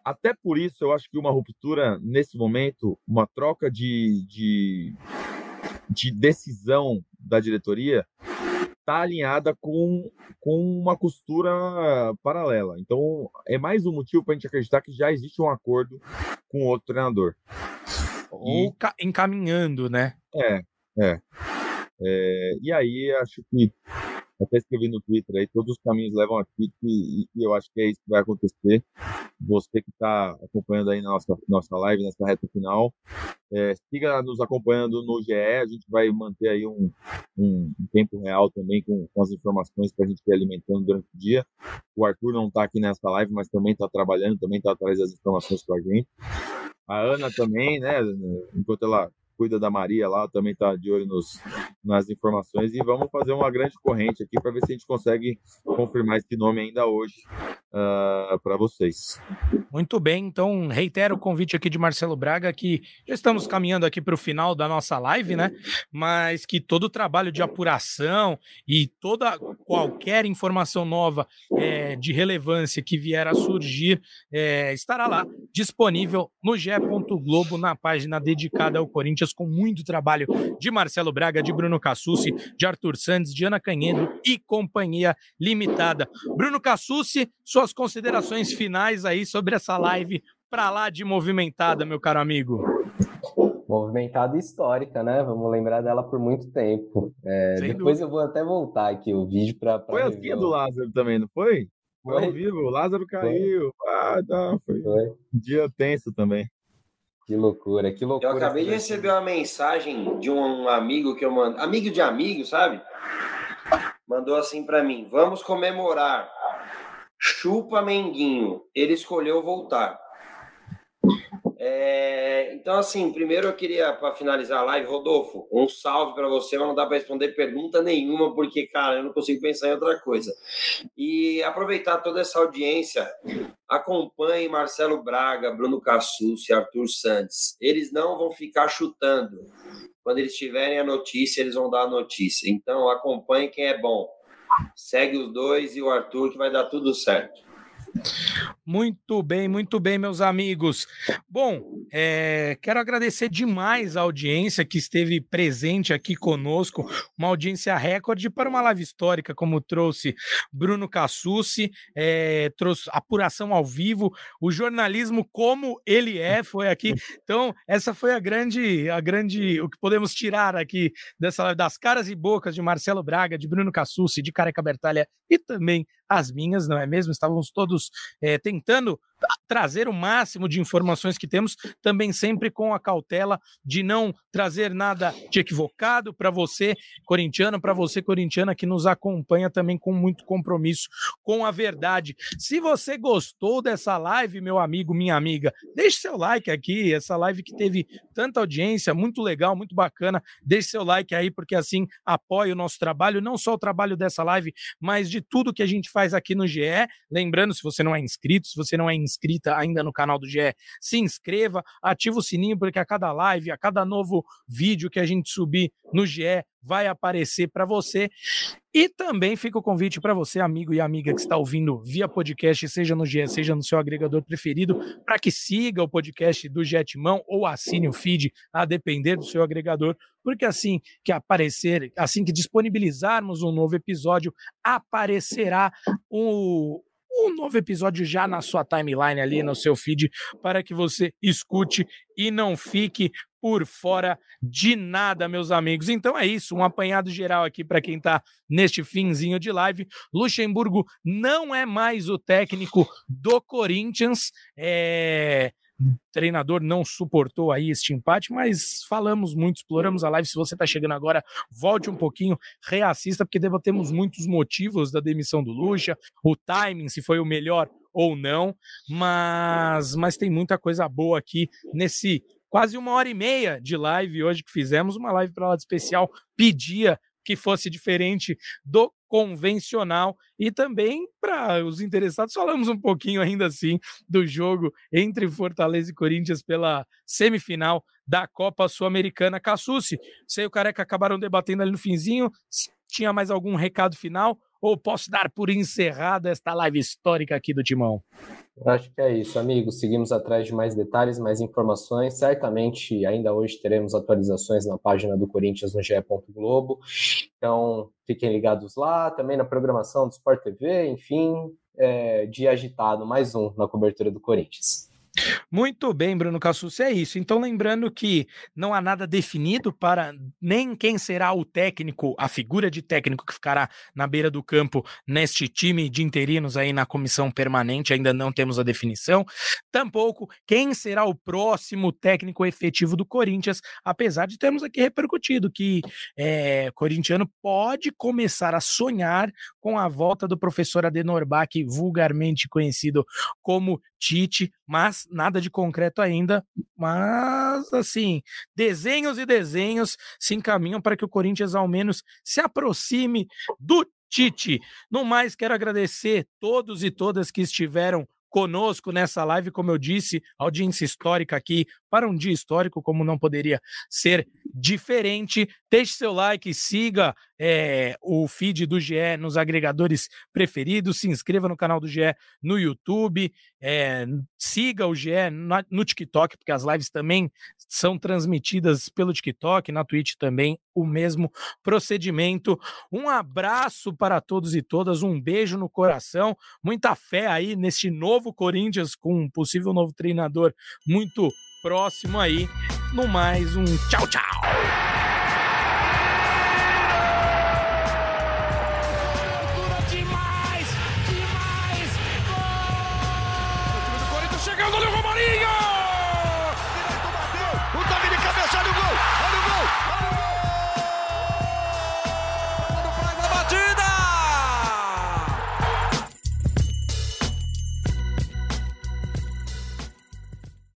até por isso eu acho que uma ruptura nesse momento, uma troca de, de, de decisão da diretoria está alinhada com, com uma costura paralela. Então é mais um motivo para a gente acreditar que já existe um acordo com outro treinador. Ou e... encaminhando, né? É, é, é. E aí acho que até escrevi no Twitter aí, todos os caminhos levam aqui e, e eu acho que é isso que vai acontecer. Você que está acompanhando aí na nossa, nossa live, nessa reta final, é, siga nos acompanhando no GE, a gente vai manter aí um, um, um tempo real também com, com as informações que a gente vai alimentando durante o dia. O Arthur não está aqui nessa live, mas também está trabalhando, também está atrás das informações para a gente. A Ana também, né, enquanto ela cuida da Maria lá, também está de olho nos, nas informações e vamos fazer uma grande corrente aqui para ver se a gente consegue confirmar esse nome ainda hoje uh, ah, para vocês. Muito bem, então reitero o convite aqui de Marcelo Braga que já estamos caminhando aqui para o final da nossa live, né? Mas que todo o trabalho de apuração e toda qualquer informação nova é, de relevância que vier a surgir é, estará lá disponível no ge. Globo na página dedicada ao Corinthians com muito trabalho de Marcelo Braga, de Bruno Cassucci, de Arthur Santos, de Ana Canhedo e Companhia Limitada. Bruno Cassucci, suas considerações finais aí sobre essa live para lá de movimentada, meu caro amigo. Movimentada histórica, né? Vamos lembrar dela por muito tempo. É, depois dúvida. eu vou até voltar aqui o vídeo para. Foi a filha do Lázaro também, não foi? Foi, foi ao vivo, o Lázaro caiu. Foi. Ah, tá, foi. foi. Dia tenso também. Que loucura, que loucura. Eu acabei de receber uma mensagem de um amigo que eu mando, amigo de amigo, sabe? Mandou assim para mim: "Vamos comemorar. Chupa Menguinho, ele escolheu voltar". É, então, assim, primeiro eu queria, para finalizar a live, Rodolfo, um salve para você, mas não dá para responder pergunta nenhuma, porque, cara, eu não consigo pensar em outra coisa. E aproveitar toda essa audiência, acompanhe Marcelo Braga, Bruno Cassus e Arthur Santos. Eles não vão ficar chutando. Quando eles tiverem a notícia, eles vão dar a notícia. Então, acompanhe quem é bom. Segue os dois e o Arthur, que vai dar tudo certo. Muito bem, muito bem, meus amigos. Bom, é, quero agradecer demais a audiência que esteve presente aqui conosco, uma audiência recorde para uma live histórica, como trouxe Bruno Cassucci, é, trouxe apuração ao vivo, o jornalismo como ele é, foi aqui. Então, essa foi a grande, a grande, o que podemos tirar aqui dessa live, das caras e bocas de Marcelo Braga, de Bruno Cassucci, de Careca Bertalha e também as minhas, não é mesmo? Estávamos todos é, tentando trazer o máximo de informações que temos, também sempre com a cautela de não trazer nada de equivocado para você, corintiano, para você, corintiana, que nos acompanha também com muito compromisso com a verdade. Se você gostou dessa live, meu amigo, minha amiga, deixe seu like aqui, essa live que teve tanta audiência, muito legal, muito bacana. Deixe seu like aí, porque assim apoia o nosso trabalho, não só o trabalho dessa live, mas de tudo que a gente faz aqui no GE. Lembrando, se você não é inscrito, se você não é inscrita ainda no canal do GE, se inscreva, ativa o sininho, porque a cada live, a cada novo vídeo que a gente subir no GE, vai aparecer para você. E também fica o convite para você, amigo e amiga que está ouvindo via podcast, seja no GE, seja no seu agregador preferido, para que siga o podcast do Jetmão ou assine o feed, a depender do seu agregador, porque assim que aparecer, assim que disponibilizarmos um novo episódio, aparecerá o, um novo episódio já na sua timeline ali, no seu feed, para que você escute e não fique por fora de nada, meus amigos. Então é isso, um apanhado geral aqui para quem está neste finzinho de live. Luxemburgo não é mais o técnico do Corinthians. É treinador não suportou aí este empate, mas falamos muito, exploramos a live. Se você está chegando agora, volte um pouquinho, reassista, porque debatemos muitos motivos da demissão do Lucha, o timing, se foi o melhor ou não, mas, mas tem muita coisa boa aqui nesse quase uma hora e meia de live hoje que fizemos, uma live para lá de especial, pedia que fosse diferente do convencional. E também para os interessados falamos um pouquinho ainda assim do jogo entre Fortaleza e Corinthians pela semifinal da Copa Sul-Americana. Cassucci, sei o Careca acabaram debatendo ali no finzinho, tinha mais algum recado final ou posso dar por encerrada esta live histórica aqui do Timão? Acho que é isso, amigos. Seguimos atrás de mais detalhes, mais informações. Certamente, ainda hoje teremos atualizações na página do Corinthians no GE. Globo. Então, fiquem ligados lá. Também na programação do Sport TV, enfim, é, dia agitado, mais um na cobertura do Corinthians. Muito bem, Bruno Cassus, é isso. Então, lembrando que não há nada definido para nem quem será o técnico, a figura de técnico que ficará na beira do campo neste time de interinos aí na comissão permanente, ainda não temos a definição. Tampouco quem será o próximo técnico efetivo do Corinthians, apesar de termos aqui repercutido que é, corintiano pode começar a sonhar com a volta do professor Adenor Bach, vulgarmente conhecido como Tite, mas nada de concreto ainda. Mas, assim, desenhos e desenhos se encaminham para que o Corinthians, ao menos, se aproxime do Tite. No mais, quero agradecer todos e todas que estiveram conosco nessa live, como eu disse, audiência histórica aqui para um dia histórico, como não poderia ser diferente. Deixe seu like, siga é, o feed do GE nos agregadores preferidos, se inscreva no canal do GE no YouTube, é, siga o GE no TikTok, porque as lives também são transmitidas pelo TikTok, na Twitch também o mesmo procedimento. Um abraço para todos e todas, um beijo no coração, muita fé aí neste novo Corinthians com um possível novo treinador muito próximo aí. No mais, um tchau, tchau.